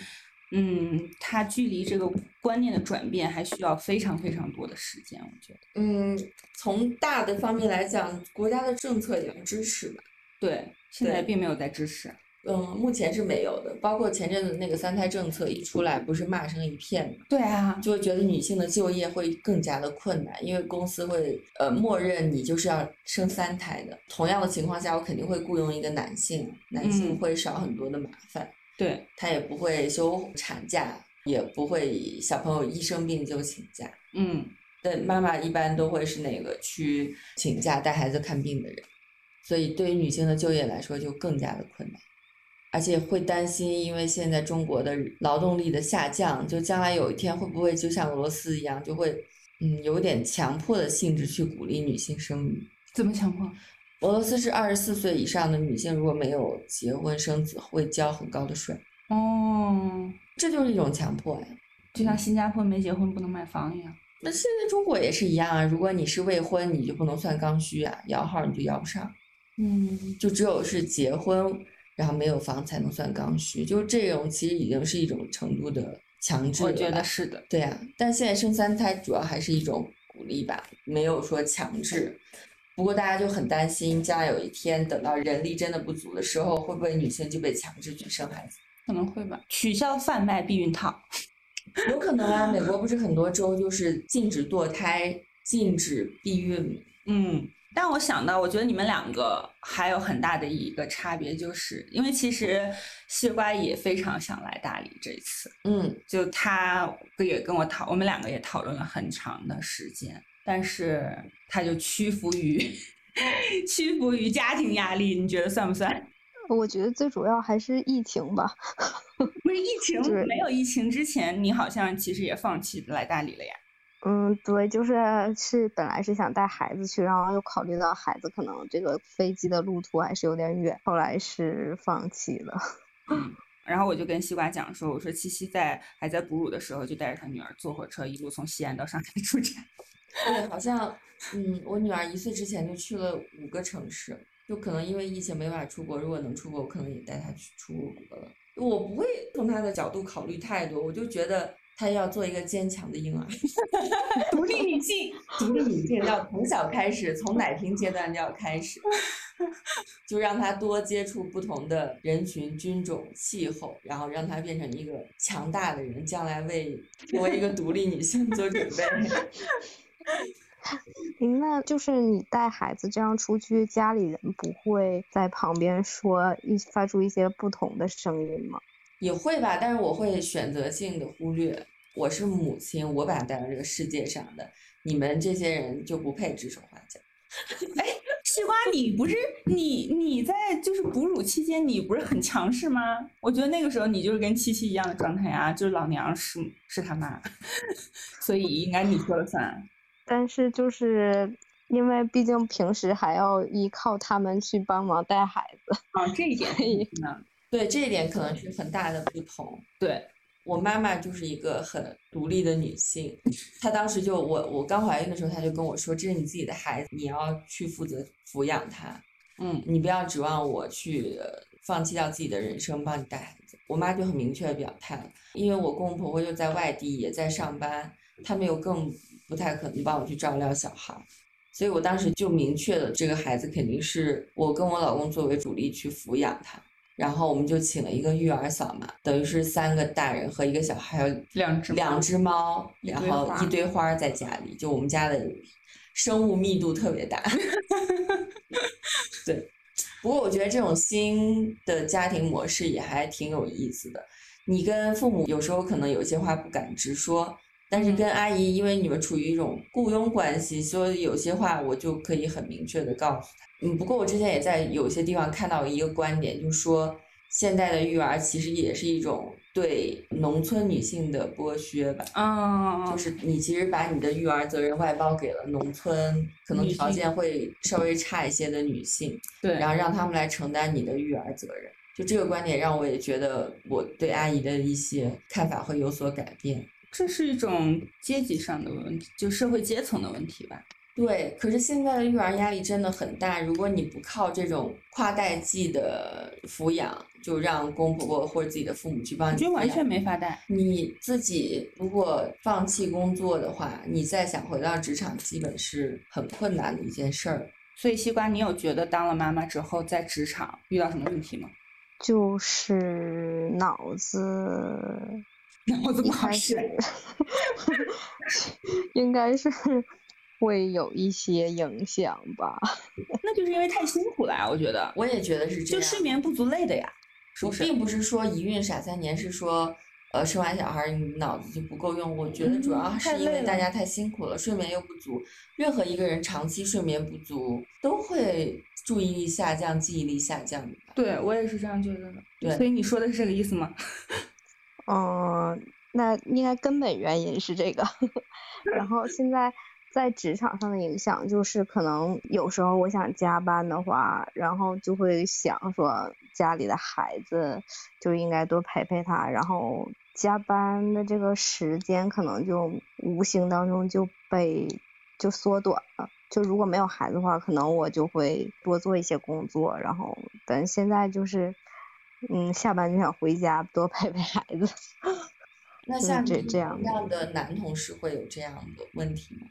嗯，它距离这个观念的转变还需要非常非常多的时间，我觉得。嗯，从大的方面来讲，国家的政策也要支持吧。对，现在并没有在支持。嗯，目前是没有的。包括前阵子那个三胎政策一出来，不是骂声一片吗，对啊，就会觉得女性的就业会更加的困难，因为公司会呃默认你就是要生三胎的。同样的情况下，我肯定会雇佣一个男性，男性嗯会少很多的麻烦，对，他也不会休产假，也不会小朋友一生病就请假。嗯，对，妈妈一般都会是那个去请假带孩子看病的人，所以对于女性的就业来说就更加的困难，而且会担心，因为现在中国的劳动力的下降，就将来有一天会不会就像俄罗斯一样，就会嗯有点强迫的性质去鼓励女性生育。怎么强迫？俄罗斯是二十四岁以上的女性如果没有结婚生子，会交很高的税，哦，这就是一种强迫呀。就像新加坡没结婚不能买房一样。那现在中国也是一样啊，如果你是未婚，你就不能算刚需啊，摇号你就摇不上。嗯，就只有是结婚，然后没有房才能算刚需，就是这种其实已经是一种程度的强制了我觉得是的。对啊，但现在生三胎主要还是一种鼓励吧，没有说强制。不过大家就很担心，将来有一天等到人力真的不足的时候，会不会女性就被强制去生孩子？可能会吧。取消贩卖避孕套。有可能啊，美国不是很多州就是禁止堕胎、禁止避孕？嗯，但我想到，我觉得你们两个还有很大的一个差别，就是因为其实西瓜也非常想来大理这一次，嗯，就他也跟我讨，我们两个也讨论了很长的时间，但是他就屈服于 屈服于家庭压力，你觉得算不算？我觉得最主要还是疫情吧。不是疫情，没有疫情之前，你好像其实也放弃来大理了呀。嗯，对，就是是本来是想带孩子去，然后又考虑到孩子可能这个飞机的路途还是有点远，后来是放弃了。嗯，然后我就跟西瓜讲说，我说七七在还在哺乳的时候，就带着他女儿坐火车一路从西安到上海出差。对，好像，嗯，我女儿一岁之前就去了五个城市，就可能因为疫情没法出国，如果能出国，我可能也带她去出国了。我不会从她的角度考虑太多，我就觉得她要做一个坚强的婴儿，独立女性，独立女性要从小开始，从奶瓶阶段就要开始，就让他多接触不同的人群、菌种、气候，然后让他变成一个强大的人，将来为成为一个独立女性做准备。您那就是你带孩子这样出去，家里人不会在旁边说一发出一些不同的声音吗？也会吧，但是我会选择性的忽略。我是母亲，我把他带到这个世界上的，你们这些人就不配指手画脚。哎西瓜，你不是你你在就是哺乳期间，你不是很强势吗？我觉得那个时候你就是跟七七一样的状态啊，就是老娘是是他妈，所以应该你说了算。但是就是因为毕竟平时还要依靠他们去帮忙带孩子，啊，这一点呢，对，这一点可能是很大的不同。对，我妈妈就是一个很独立的女性，她当时就我我刚怀孕的时候，她就跟我说，这是你自己的孩子，你要去负责抚养他，嗯你不要指望我去呃放弃掉自己的人生帮你带孩子。我妈就很明确的表态了，因为我公公婆婆又在外地也在上班，他们又更不太可能帮我去照料小孩儿，所以我当时就明确了这个孩子肯定是我跟我老公作为主力去抚养他。然后我们就请了一个育儿嫂嘛，等于是三个大人和一个小孩，还有两只两只猫，然后一堆花儿在家里，就我们家的生物密度特别大。对，不过我觉得这种新的家庭模式也还挺有意思的。你跟父母有时候可能有些话不敢直说，但是跟阿姨，因为你们处于一种雇佣关系，所以有些话我就可以很明确的告诉她。嗯，不过我之前也在有些地方看到一个观点，就是说现在的育儿其实也是一种对农村女性的剥削吧。嗯，就是你其实把你的育儿责任外包给了农村可能条件会稍微差一些的女性，对，然后让他们来承担你的育儿责任。就这个观点让我也觉得我对阿姨的一些看法会有所改变。这是一种阶级上的问题，就社会阶层的问题吧。对，可是现在的育儿压力真的很大，如果你不靠这种跨代际的抚养，就让公婆婆或者自己的父母去帮你抚养觉得完全没法带。你自己如果放弃工作的话，你再想回到职场，基本是很困难的一件事儿。所以西瓜，你有觉得当了妈妈之后在职场遇到什么问题吗？就是脑子脑子一不好开始使。应该是 会有一些影响吧。那就是因为太辛苦了呀，我觉得。我也觉得是这样就。睡眠不足累的呀，是不是？我并不是说一孕傻三年，是说呃生完小孩儿你脑子就不够用。我觉得主要是因为大家太辛苦了，睡眠又不足。任何一个人长期睡眠不足，都会注意力下降、记忆力下降。对我也是这样觉得的。对所以你说的是这个意思吗？嗯，那应该根本原因是这个。然后现在在职场上的影响就是，可能有时候我想加班的话，然后就会想说家里的孩子就应该多陪陪他，然后加班的这个时间可能就无形当中就被就缩短了。就如果没有孩子的话，可能我就会多做一些工作，然后但现在就是。嗯，下班就想回家多陪陪孩子。那像这这样的样的男同事会有这样的问题吗？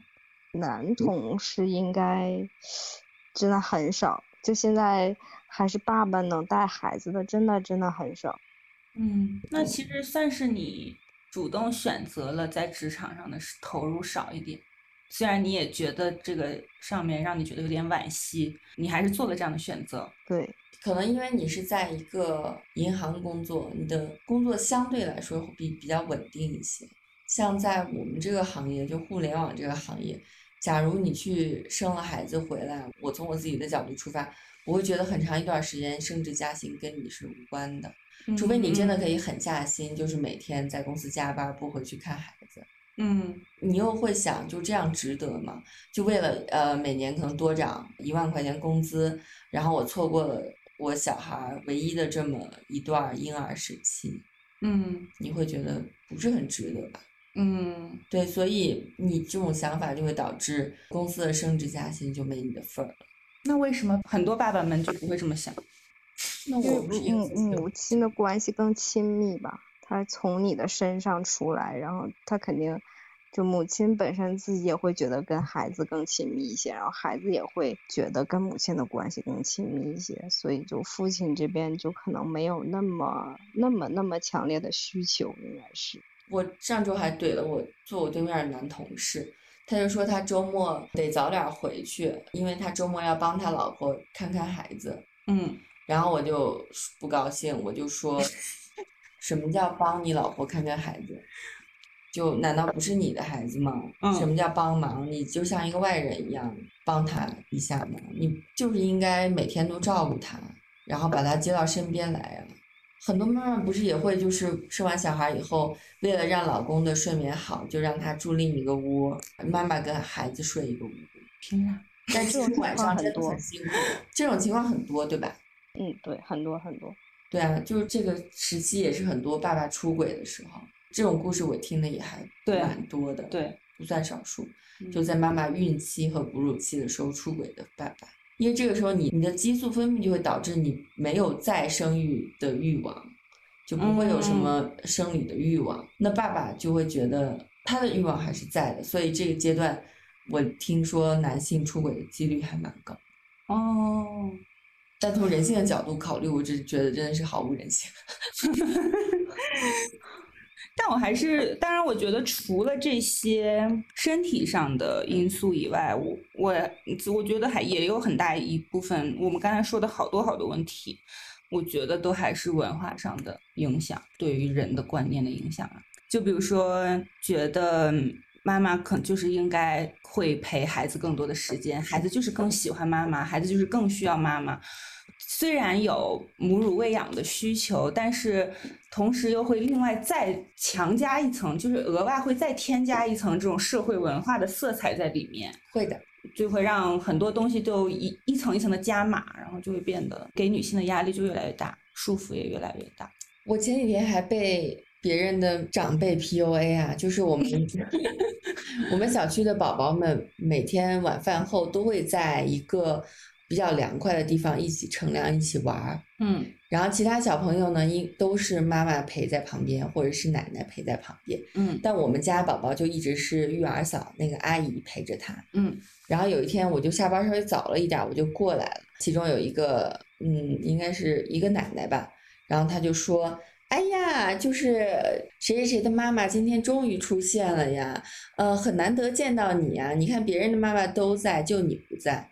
男同事应该真的很少，就现在还是爸爸能带孩子的，真的真的很少。嗯，那其实算是你主动选择了在职场上的投入少一点。虽然你也觉得这个上面让你觉得有点惋惜，你还是做了这样的选择。对，可能因为你是在一个银行工作，你的工作相对来说比比较稳定一些。像在我们这个行业，就互联网这个行业，假如你去生了孩子回来，我从我自己的角度出发，我会觉得很长一段时间升职加薪跟你是无关的，除非你真的可以狠下心，就是每天在公司加班不回去看孩子。嗯，你又会想，就这样值得吗？就为了呃每年可能多涨一万块钱工资，然后我错过了我小孩唯一的这么一段婴儿时期，嗯你会觉得不是很值得吧？嗯对，所以你这种想法就会导致公司的升职加薪就没你的份儿了。那为什么很多爸爸们就不会这么想？那因为我不是一个母自己的母亲的关系更亲密吧，她从你的身上出来，然后他肯定就母亲本身自己也会觉得跟孩子更亲密一些，然后孩子也会觉得跟母亲的关系更亲密一些，所以就父亲这边就可能没有那么那么那么强烈的需求，应该是。我上周还怼了我坐我对面的男同事，他就说他周末得早点回去，因为他周末要帮他老婆看看孩子。嗯然后我就不高兴，我就说，什么叫帮你老婆看看孩子？就难道不是你的孩子吗？嗯什么叫帮忙？你就像一个外人一样帮他一下嘛，你就是应该每天都照顾他，然后把他接到身边来呀、很多妈妈不是也会就是生完小孩以后，为了让老公的睡眠好，就让他住另一个屋，妈妈跟孩子睡一个屋。天呐？但这种情况晚上真的很多很辛苦，这种情况很多，对吧？嗯，对，很多很多。对啊，就是这个时期也是很多爸爸出轨的时候，这种故事我听的也还蛮多的，对，不算少数。就嗯在妈妈孕期和哺乳期的时候出轨的爸爸，因为这个时候你你的激素分泌就会导致你没有再生育的欲望，就不会有什嗯么生理的欲望，那爸爸就会觉得他的欲望还是在的，所以这个阶段我听说男性出轨的几率还蛮高。哦，但从人性的角度考虑，我只觉得真的是毫无人性。但我还是，当然，我觉得除了这些身体上的因素以外，我我我觉得还也有很大一部分，我们刚才说的好多好多问题，我觉得都还是文化上的影响，对于人的观念的影响啊。就比如说，觉得妈妈可能就是应该会陪孩子更多的时间，孩子就是更喜欢妈妈，孩子就是更需要妈妈。虽然有母乳喂养的需求，但是同时又会另外再强加一层，就是额外会再添加一层这种社会文化的色彩在里面，会的，就会让很多东西都一一层一层的加码，然后就会变得给女性的压力就越来越大，束缚也越来越大。我前几天还被别人的长辈 PUA 啊，就是我们 我们小区的宝宝们每天晚饭后都会在一个比较凉快的地方一起乘凉、一起玩儿。嗯然后其他小朋友呢，一都是妈妈陪在旁边，或者是奶奶陪在旁边。嗯但我们家宝宝就一直是育儿嫂那个阿姨陪着他。嗯然后有一天我就下班稍微早了一点，我就过来了。其中有一个，嗯，应该是一个奶奶吧，然后她就说：“哎呀，就是谁谁谁的妈妈今天终于出现了呀，呃，很难得见到你呀。你看别人的妈妈都在，就你不在。”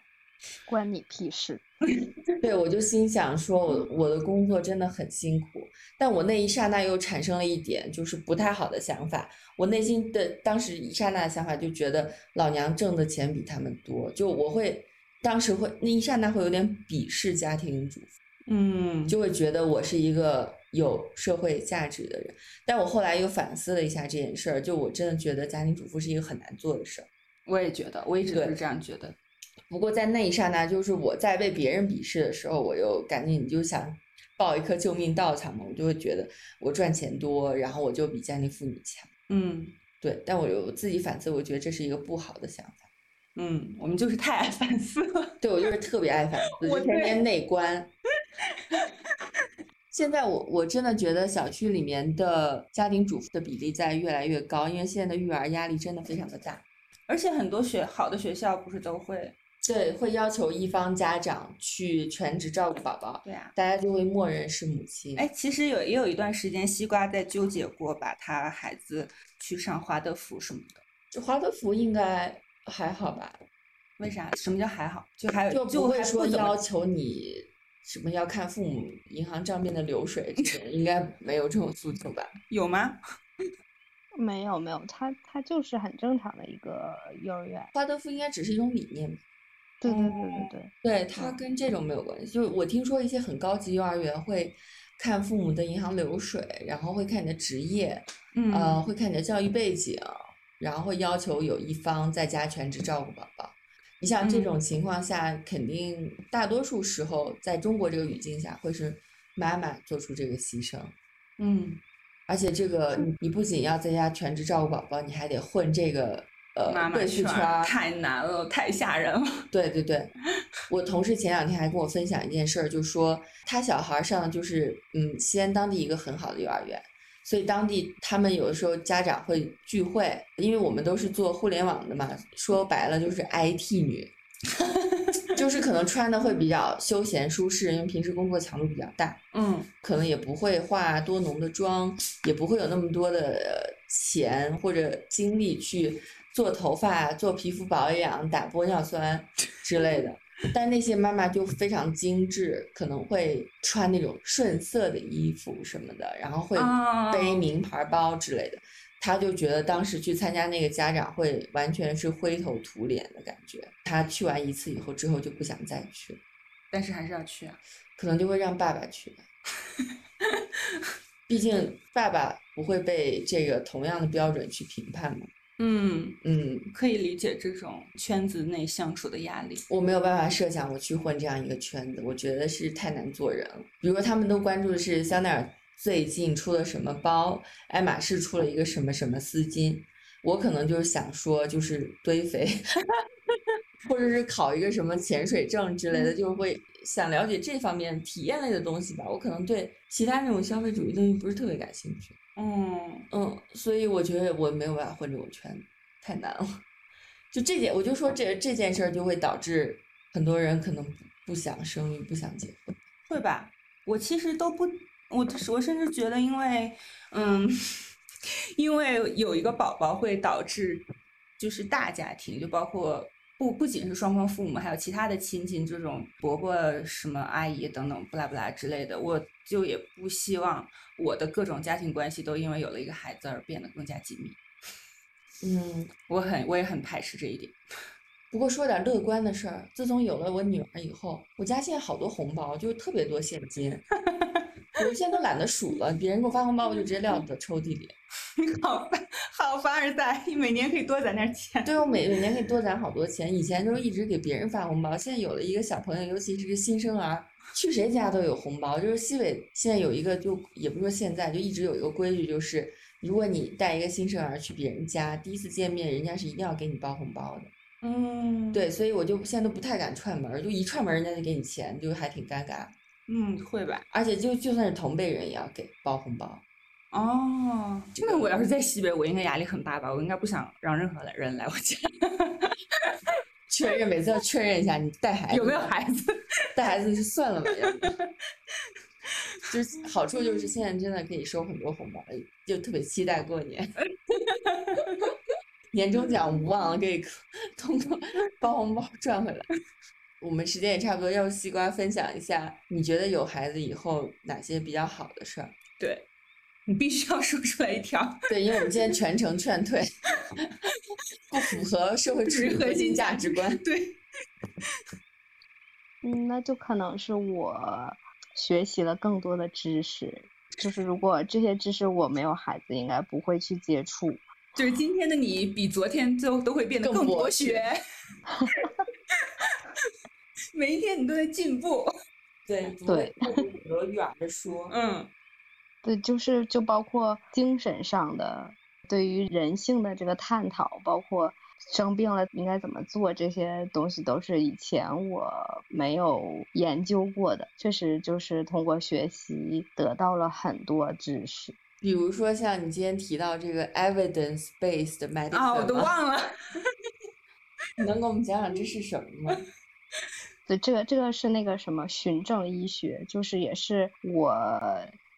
关你屁事！对，我就心想说我，我的工作真的很辛苦，但我那一刹那又产生了一点就是不太好的想法。我内心的当时一刹那的想法就觉得老娘挣的钱比他们多，就我会当时会那一刹那会有点鄙视家庭主妇，嗯，就会觉得我是一个有社会价值的人。但我后来又反思了一下这件事儿，就我真的觉得家庭主妇是一个很难做的事儿。我也觉得，我一直都是这样觉得。不过在那一刹那，就是我在被别人鄙视的时候，我又赶紧就想抱一颗救命稻草嘛，我就会觉得我赚钱多，然后我就比家庭妇女强。嗯对，但我又自己反思，我觉得这是一个不好的想法。嗯，我们就是太爱反思了。对我就是特别爱反思，我天天内观。现在我我真的觉得小区里面的家庭主妇的比例在越来越高，因为现在的育儿压力真的非常的大。而且很多学好的学校不是都会对，会要求一方家长去全职照顾宝宝，对啊。大家就会默认是母亲。哎，其实有也有一段时间，西瓜在纠结过把他孩子去上华德福什么的。就华德福应该还好吧？为啥？什么叫还好？就还有就不会说要求你什么要看父母银行账面的流水，这应该没有这种诉求吧？有吗？没有没有，他他就是很正常的一个幼儿园。华德福应该只是一种理念吧。对对对对对，对，它跟这种没有关系。就是我听说一些很高级幼儿园会看父母的银行流水，然后会看你的职业，嗯呃，会看你的教育背景，然后会要求有一方在家全职照顾宝宝。你像这种情况下，肯定大多数时候在中国这个语境下，会是妈妈做出这个牺牲。嗯，而且这个你你不仅要在家全职照顾宝宝，你还得混这个呃妈妈贵妇圈太难了，太吓人了。对对对，我同事前两天还跟我分享一件事儿，就说他小孩儿上的就是嗯西安当地一个很好的幼儿园，所以当地他们有的时候家长会聚会，因为我们都是做互联网的嘛，说白了就是 IT 女，就是可能穿的会比较休闲舒适，因为平时工作强度比较大，嗯可能也不会化多浓的妆，也不会有那么多的呃钱或者精力去做头发、做皮肤保养、打玻尿酸之类的。但那些妈妈就非常精致，可能会穿那种顺色的衣服什么的，然后会哦背名牌包之类的。她就觉得当时去参加那个家长会，完全是灰头土脸的感觉。她去完一次以后，之后就不想再去了，但是还是要去啊。可能就会让爸爸去吧。毕竟爸爸不会被这个同样的标准去评判嘛。嗯，嗯，可以理解这种圈子内相处的压力。我没有办法设想我去混这样一个圈子，我觉得是太难做人了。比如说，他们都关注的是香奈儿最近出了什么包，爱马仕出了一个什么什么丝巾，我可能就是想说，就是堆肥，或者是考一个什么潜水证之类的，就会想了解这方面体验类的东西吧。我可能对其他那种消费主义东西不是特别感兴趣。嗯嗯，所以我觉得我没有办法混这种圈子，太难了。就这件，我就说这这件事儿就会导致很多人可能不不想生育，不想结婚。会吧？我其实都不，我我甚至觉得，因为嗯，因为有一个宝宝会导致，就是大家庭，就包括不不仅是双方父母，还有其他的亲戚，这种伯伯、什么阿姨等等，不拉不拉之类的，我就也不希望我的各种家庭关系都因为有了一个孩子而变得更加紧密。嗯，我很我也很排斥这一点。不过说点乐观的事儿，自从有了我女儿以后，我家现在好多红包，就是特别多现金。我现在都懒得数了，别人给我发红包，我就直接撂到抽屉里。好凡好凡尔赛，你每年可以多攒点钱。对我每每年可以多攒好多钱，以前都是一直给别人发红包，现在有了一个小朋友，尤其是个新生儿，去谁家都有红包。就是西北现在有一个就，也不是说现在，就一直有一个规矩，就是如果你带一个新生儿去别人家，第一次见面，人家是一定要给你包红包的。嗯，对，所以我就现在都不太敢串门儿，就一串门儿人家就给你钱，就还挺尴尬。嗯，会吧？而且就就算是同辈人也要给包红包。哦，那我要是在西北，我应该压力很大吧？我应该不想让任何人来我家。确认每次要确认一下你带孩子有没有孩子？带孩子就算了吧，要不 就是好处就是现在真的可以收很多红包，就特别期待过年。年终奖无望了，可以通过包红包赚回来。我们时间也差不多，要不西瓜分享一下，你觉得有孩子以后哪些比较好的事儿？对，你必须要说出来一条。对，因为我们今天全程劝退，不符合社会主义核心价值观。对，嗯，那就可能是我学习了更多的知识，就是如果这些知识我没有孩子，应该不会去接触。就是今天的你比昨天都都会变得更博学。每一天你都在进步。对 对，很多育儿的说，嗯对，就是就包括精神上的，对于人性的这个探讨，包括生病了应该怎么做，这些东西都是以前我没有研究过的。确实就是通过学习得到了很多知识。比如说像你今天提到这个 evidence based medicine，啊，我都忘了。你能给我们讲讲这是什么吗？对，这个这个是那个什么循证医学，就是也是我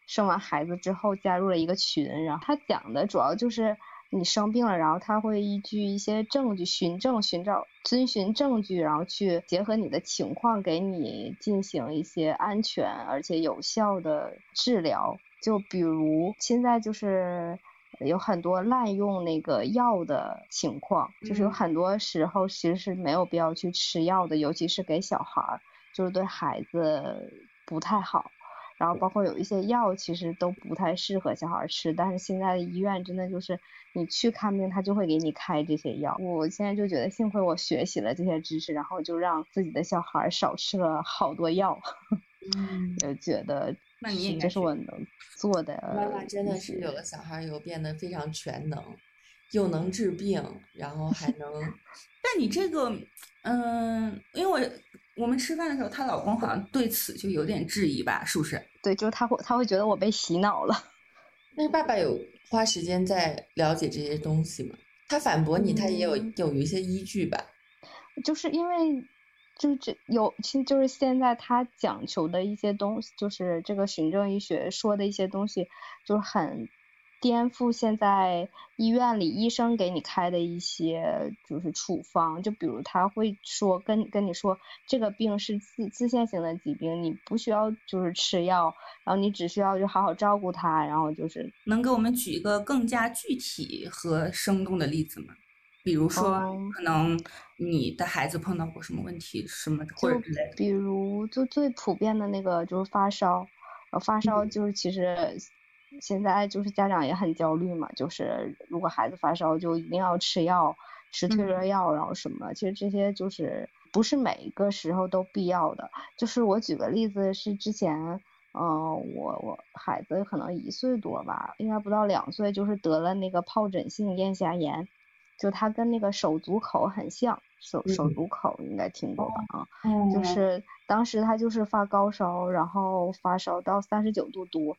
生完孩子之后加入了一个群，然后他讲的主要就是你生病了，然后他会依据一些证据循证寻找遵循证据，然后去结合你的情况给你进行一些安全而且有效的治疗。就比如现在就是有很多滥用那个药的情况，就是有嗯很多时候其实是没有必要去吃药的，尤其是给小孩儿，就是对孩子不太好。然后包括有一些药其实都不太适合小孩儿吃，但是现在的医院真的就是你去看病，他就会给你开这些药。我现在就觉得幸亏我学习了这些知识，然后就让自己的小孩儿少吃了好多药，嗯，就觉得那你也应该是这是我能做的。妈妈真的是有了小孩以后变得非常全能，又能治病，然后还能 但你这个，嗯，因为我我们吃饭的时候，她老公好像对此就有点质疑吧，是不是？对，就是他会他会觉得我被洗脑了。但是爸爸有花时间在了解这些东西吗？他反驳你，他也有嗯有一些依据吧？就是因为就是这有，其实就是现在他讲求的一些东西，就是这个循证医学说的一些东西，就是很颠覆现在医院里医生给你开的一些就是处方，就比如他会说跟跟你说这个病是自自限性的疾病，你不需要就是吃药，然后你只需要就好好照顾它，然后就是能给我们举一个更加具体和生动的例子吗？比如说，嗯可能你的孩子碰到过什么问题，什么或者就之类的。比如就最普遍的那个就是发烧，然后发烧就是其实现在就是家长也很焦虑嘛，就是如果孩子发烧就一定要吃药，吃退热药，然后什么，其实这些就是不是每一个时候都必要的。就是我举个例子是之前。嗯，我我孩子可能一岁多吧，应该不到两岁，就是得了那个疱疹性咽峡炎，就他跟那个手足口很像，手手足口应该听过吧？啊，嗯就是当时他就是发高烧，然后发烧到三十九度多，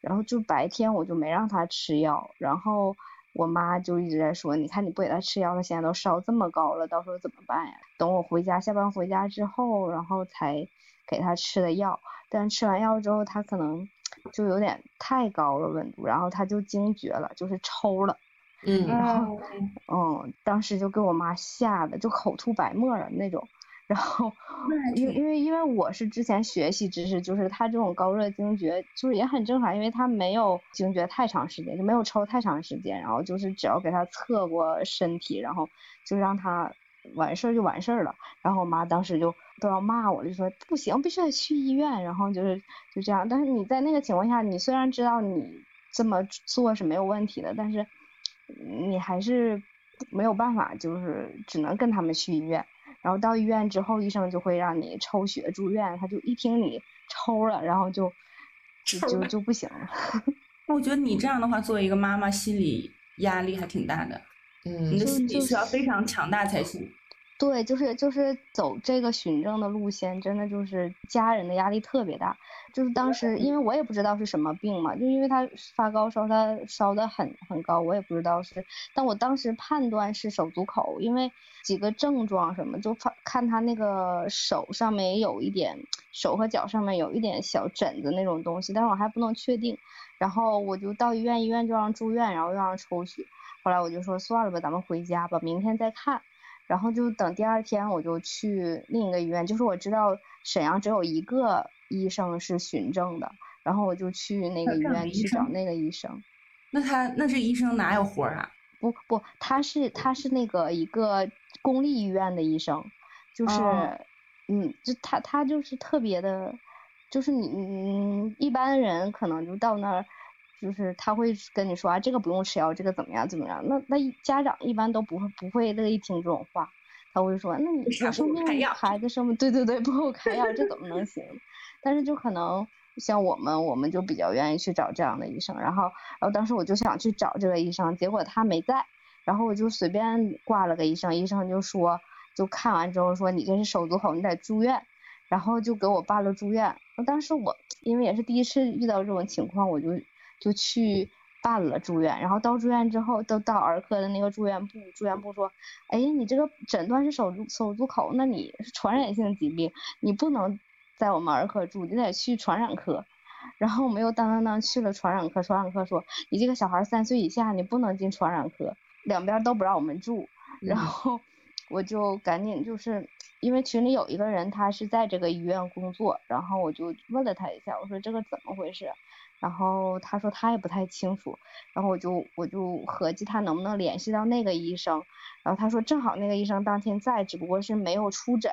然后就白天我就没让他吃药，然后我妈就一直在说，你看你不给他吃药，他现在都烧这么高了，到时候怎么办呀？等我回家下班回家之后，然后才给他吃的药，但吃完药之后他可能就有点太高了温度，然后他就惊厥了，就是抽了。嗯然后，嗯，当时就给我妈吓得就口吐白沫了那种。然后，因为因为因为我是之前学习知识，就是他这种高热惊厥，就是也很正常，因为他没有惊厥太长时间，就没有抽太长时间，然后就是只要给他测过身体，然后就让他完事儿就完事儿了。然后我妈当时就都要骂我了，就说不行，必须得去医院。然后就是就这样，但是你在那个情况下，你虽然知道你这么做是没有问题的，但是你还是没有办法，就是只能跟他们去医院。然后到医院之后，医生就会让你抽血住院，他就一听你抽了，然后就就就就不行了。我觉得你这样的话，作为一个妈妈，心理压力还挺大的，你嗯的就就心理需要非常强大才行。对，就是就是走这个循证的路线，真的就是家人的压力特别大。就是当时因为我也不知道是什么病嘛，就因为他发高烧，他烧的很很高，我也不知道是，但我当时判断是手足口，因为几个症状什么，就发看他那个手上面有一点，手和脚上面有一点小疹子那种东西，但是我还不能确定。然后我就到医院，医院就让住院，然后又让抽血。后来我就说算了吧，咱们回家吧，明天再看。然后就等第二天我就去另一个医院，就是我知道沈阳只有一个医生是循证的，然后我就去那个医院去找那个医生。那他那这医生哪有活儿啊？不不，他是他是那个一个公立医院的医生，就是、哦嗯，就他他就是特别的，就是你嗯一般人可能就到那儿，就是他会跟你说啊这个不用吃药，这个怎么样怎么样，那那家长一般都不会不会乐意听这种话，他会说那你我生病孩子生病，对对对，不给我开药，这怎么能行？但是就可能像我们，我们就比较愿意去找这样的医生。然后，然后当时我就想去找这个医生，结果他没在，然后我就随便挂了个医生，医生就说，就看完之后说你这是手足口，你得住院，然后就给我办了住院。当时我因为也是第一次遇到这种情况，我就就去办了住院，然后到住院之后，都到儿科的那个住院部，住院部说，哎，你这个诊断是手足手足口，那你是传染性疾病，你不能在我们儿科住，你得去传染科。然后我们又当当当去了传染科，传染科说，你这个小孩三岁以下，你不能进传染科，两边都不让我们住。然后我就赶紧就是因为群里有一个人，他是在这个医院工作，然后我就问了他一下，我说这个怎么回事？然后他说他也不太清楚，然后我就我就合计他能不能联系到那个医生，然后他说正好那个医生当天在，只不过是没有出诊，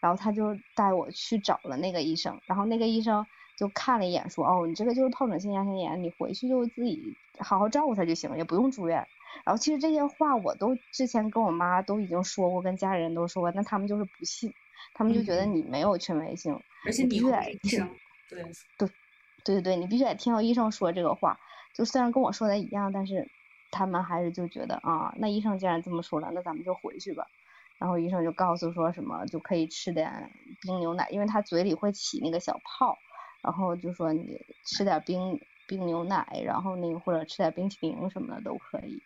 然后他就带我去找了那个医生，然后那个医生就看了一眼说，哦，你这个就是疱疹性牙腺炎，你回去就自己好好照顾他就行了，也不用住院。然后其实这些话我都之前跟我妈都已经说过，跟家里人都说过，那他们就是不信，他们就觉得你没有权威性，而且你必须得医生，对对对对，你必须得听到医生说这个话，就虽然跟我说的一样，但是他们还是就觉得啊，那医生既然这么说了，那咱们就回去吧。然后医生就告诉说什么就可以吃点冰牛奶，因为他嘴里会起那个小泡，然后就说你吃点冰冰牛奶，然后那个或者吃点冰淇淋什么的都可以。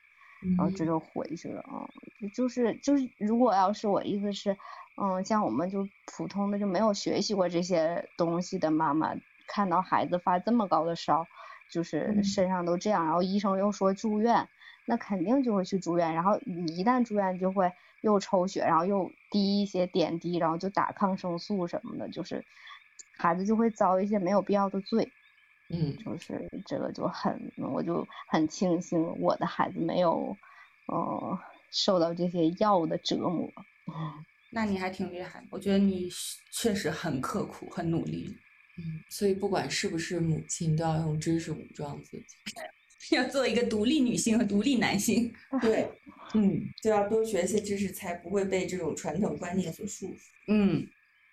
然后这就回去了啊，就是就是如果要是我意思是，嗯，像我们就普通的就没有学习过这些东西的妈妈，看到孩子发这么高的烧，就是身上都这样，然后医生又说住院，那肯定就会去住院，然后你一旦住院就会又抽血，然后又滴一些点滴，然后就打抗生素什么的，就是孩子就会遭一些没有必要的罪。嗯，就是这个就很，我就很庆幸我的孩子没有，呃，受到这些药的折磨。那你还挺厉害，我觉得你确实很刻苦，很努力。嗯，所以不管是不是母亲，都要用知识武装自己，要做一个独立女性和独立男性。对，嗯，就要多学些知识，才不会被这种传统观念所束缚。嗯，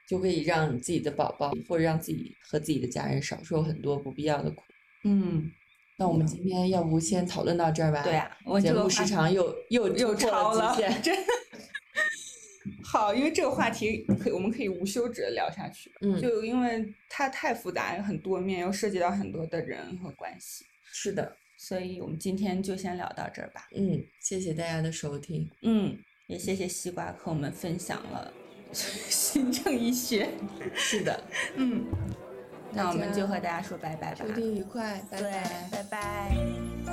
就可以让自己的宝宝或者让自己和自己的家人少受很多不必要的苦。嗯，那我们今天要不先讨论到这儿吧？对啊，我节目时长又又又突破超了。好，因为这个话题可以，我们可以无休止的聊下去。嗯就因为它太复杂，很多面，又涉及到很多的人和关系，是的，所以我们今天就先聊到这儿吧。嗯，谢谢大家的收听，嗯，也谢谢西瓜和我们分享了行政医学。是的，嗯，那我们就和大家说拜拜吧祝你愉快，拜对拜。，拜拜。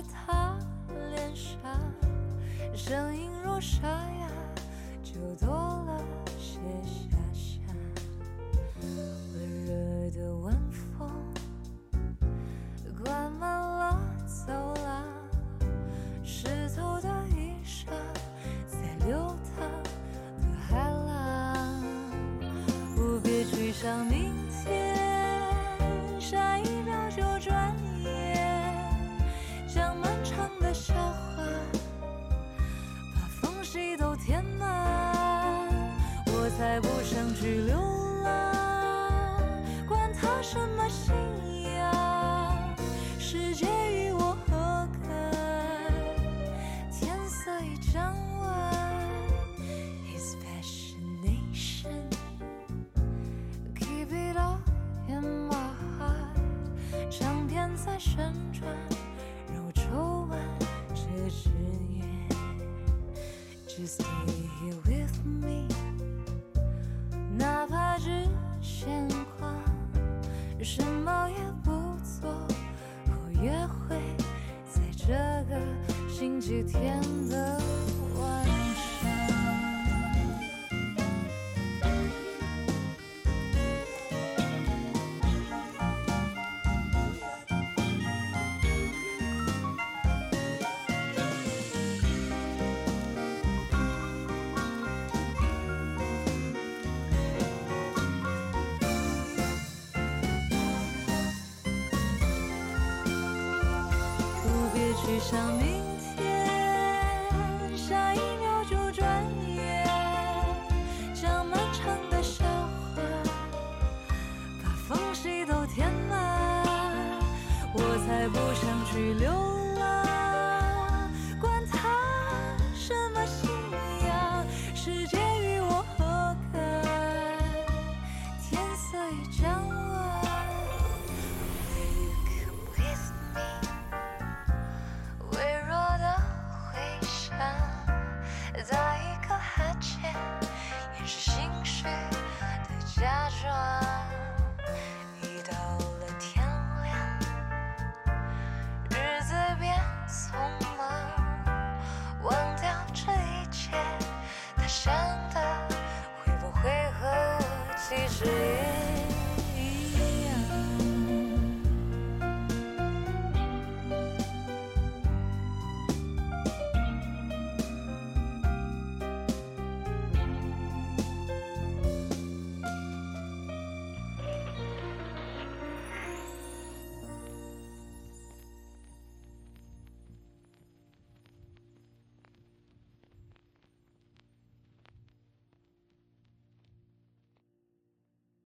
在他脸上，声音若沙哑，就多了些在旋转，让我抽完这支烟。Just stay here with me，哪怕只闲逛，什么也不做，我也会在这个星期天的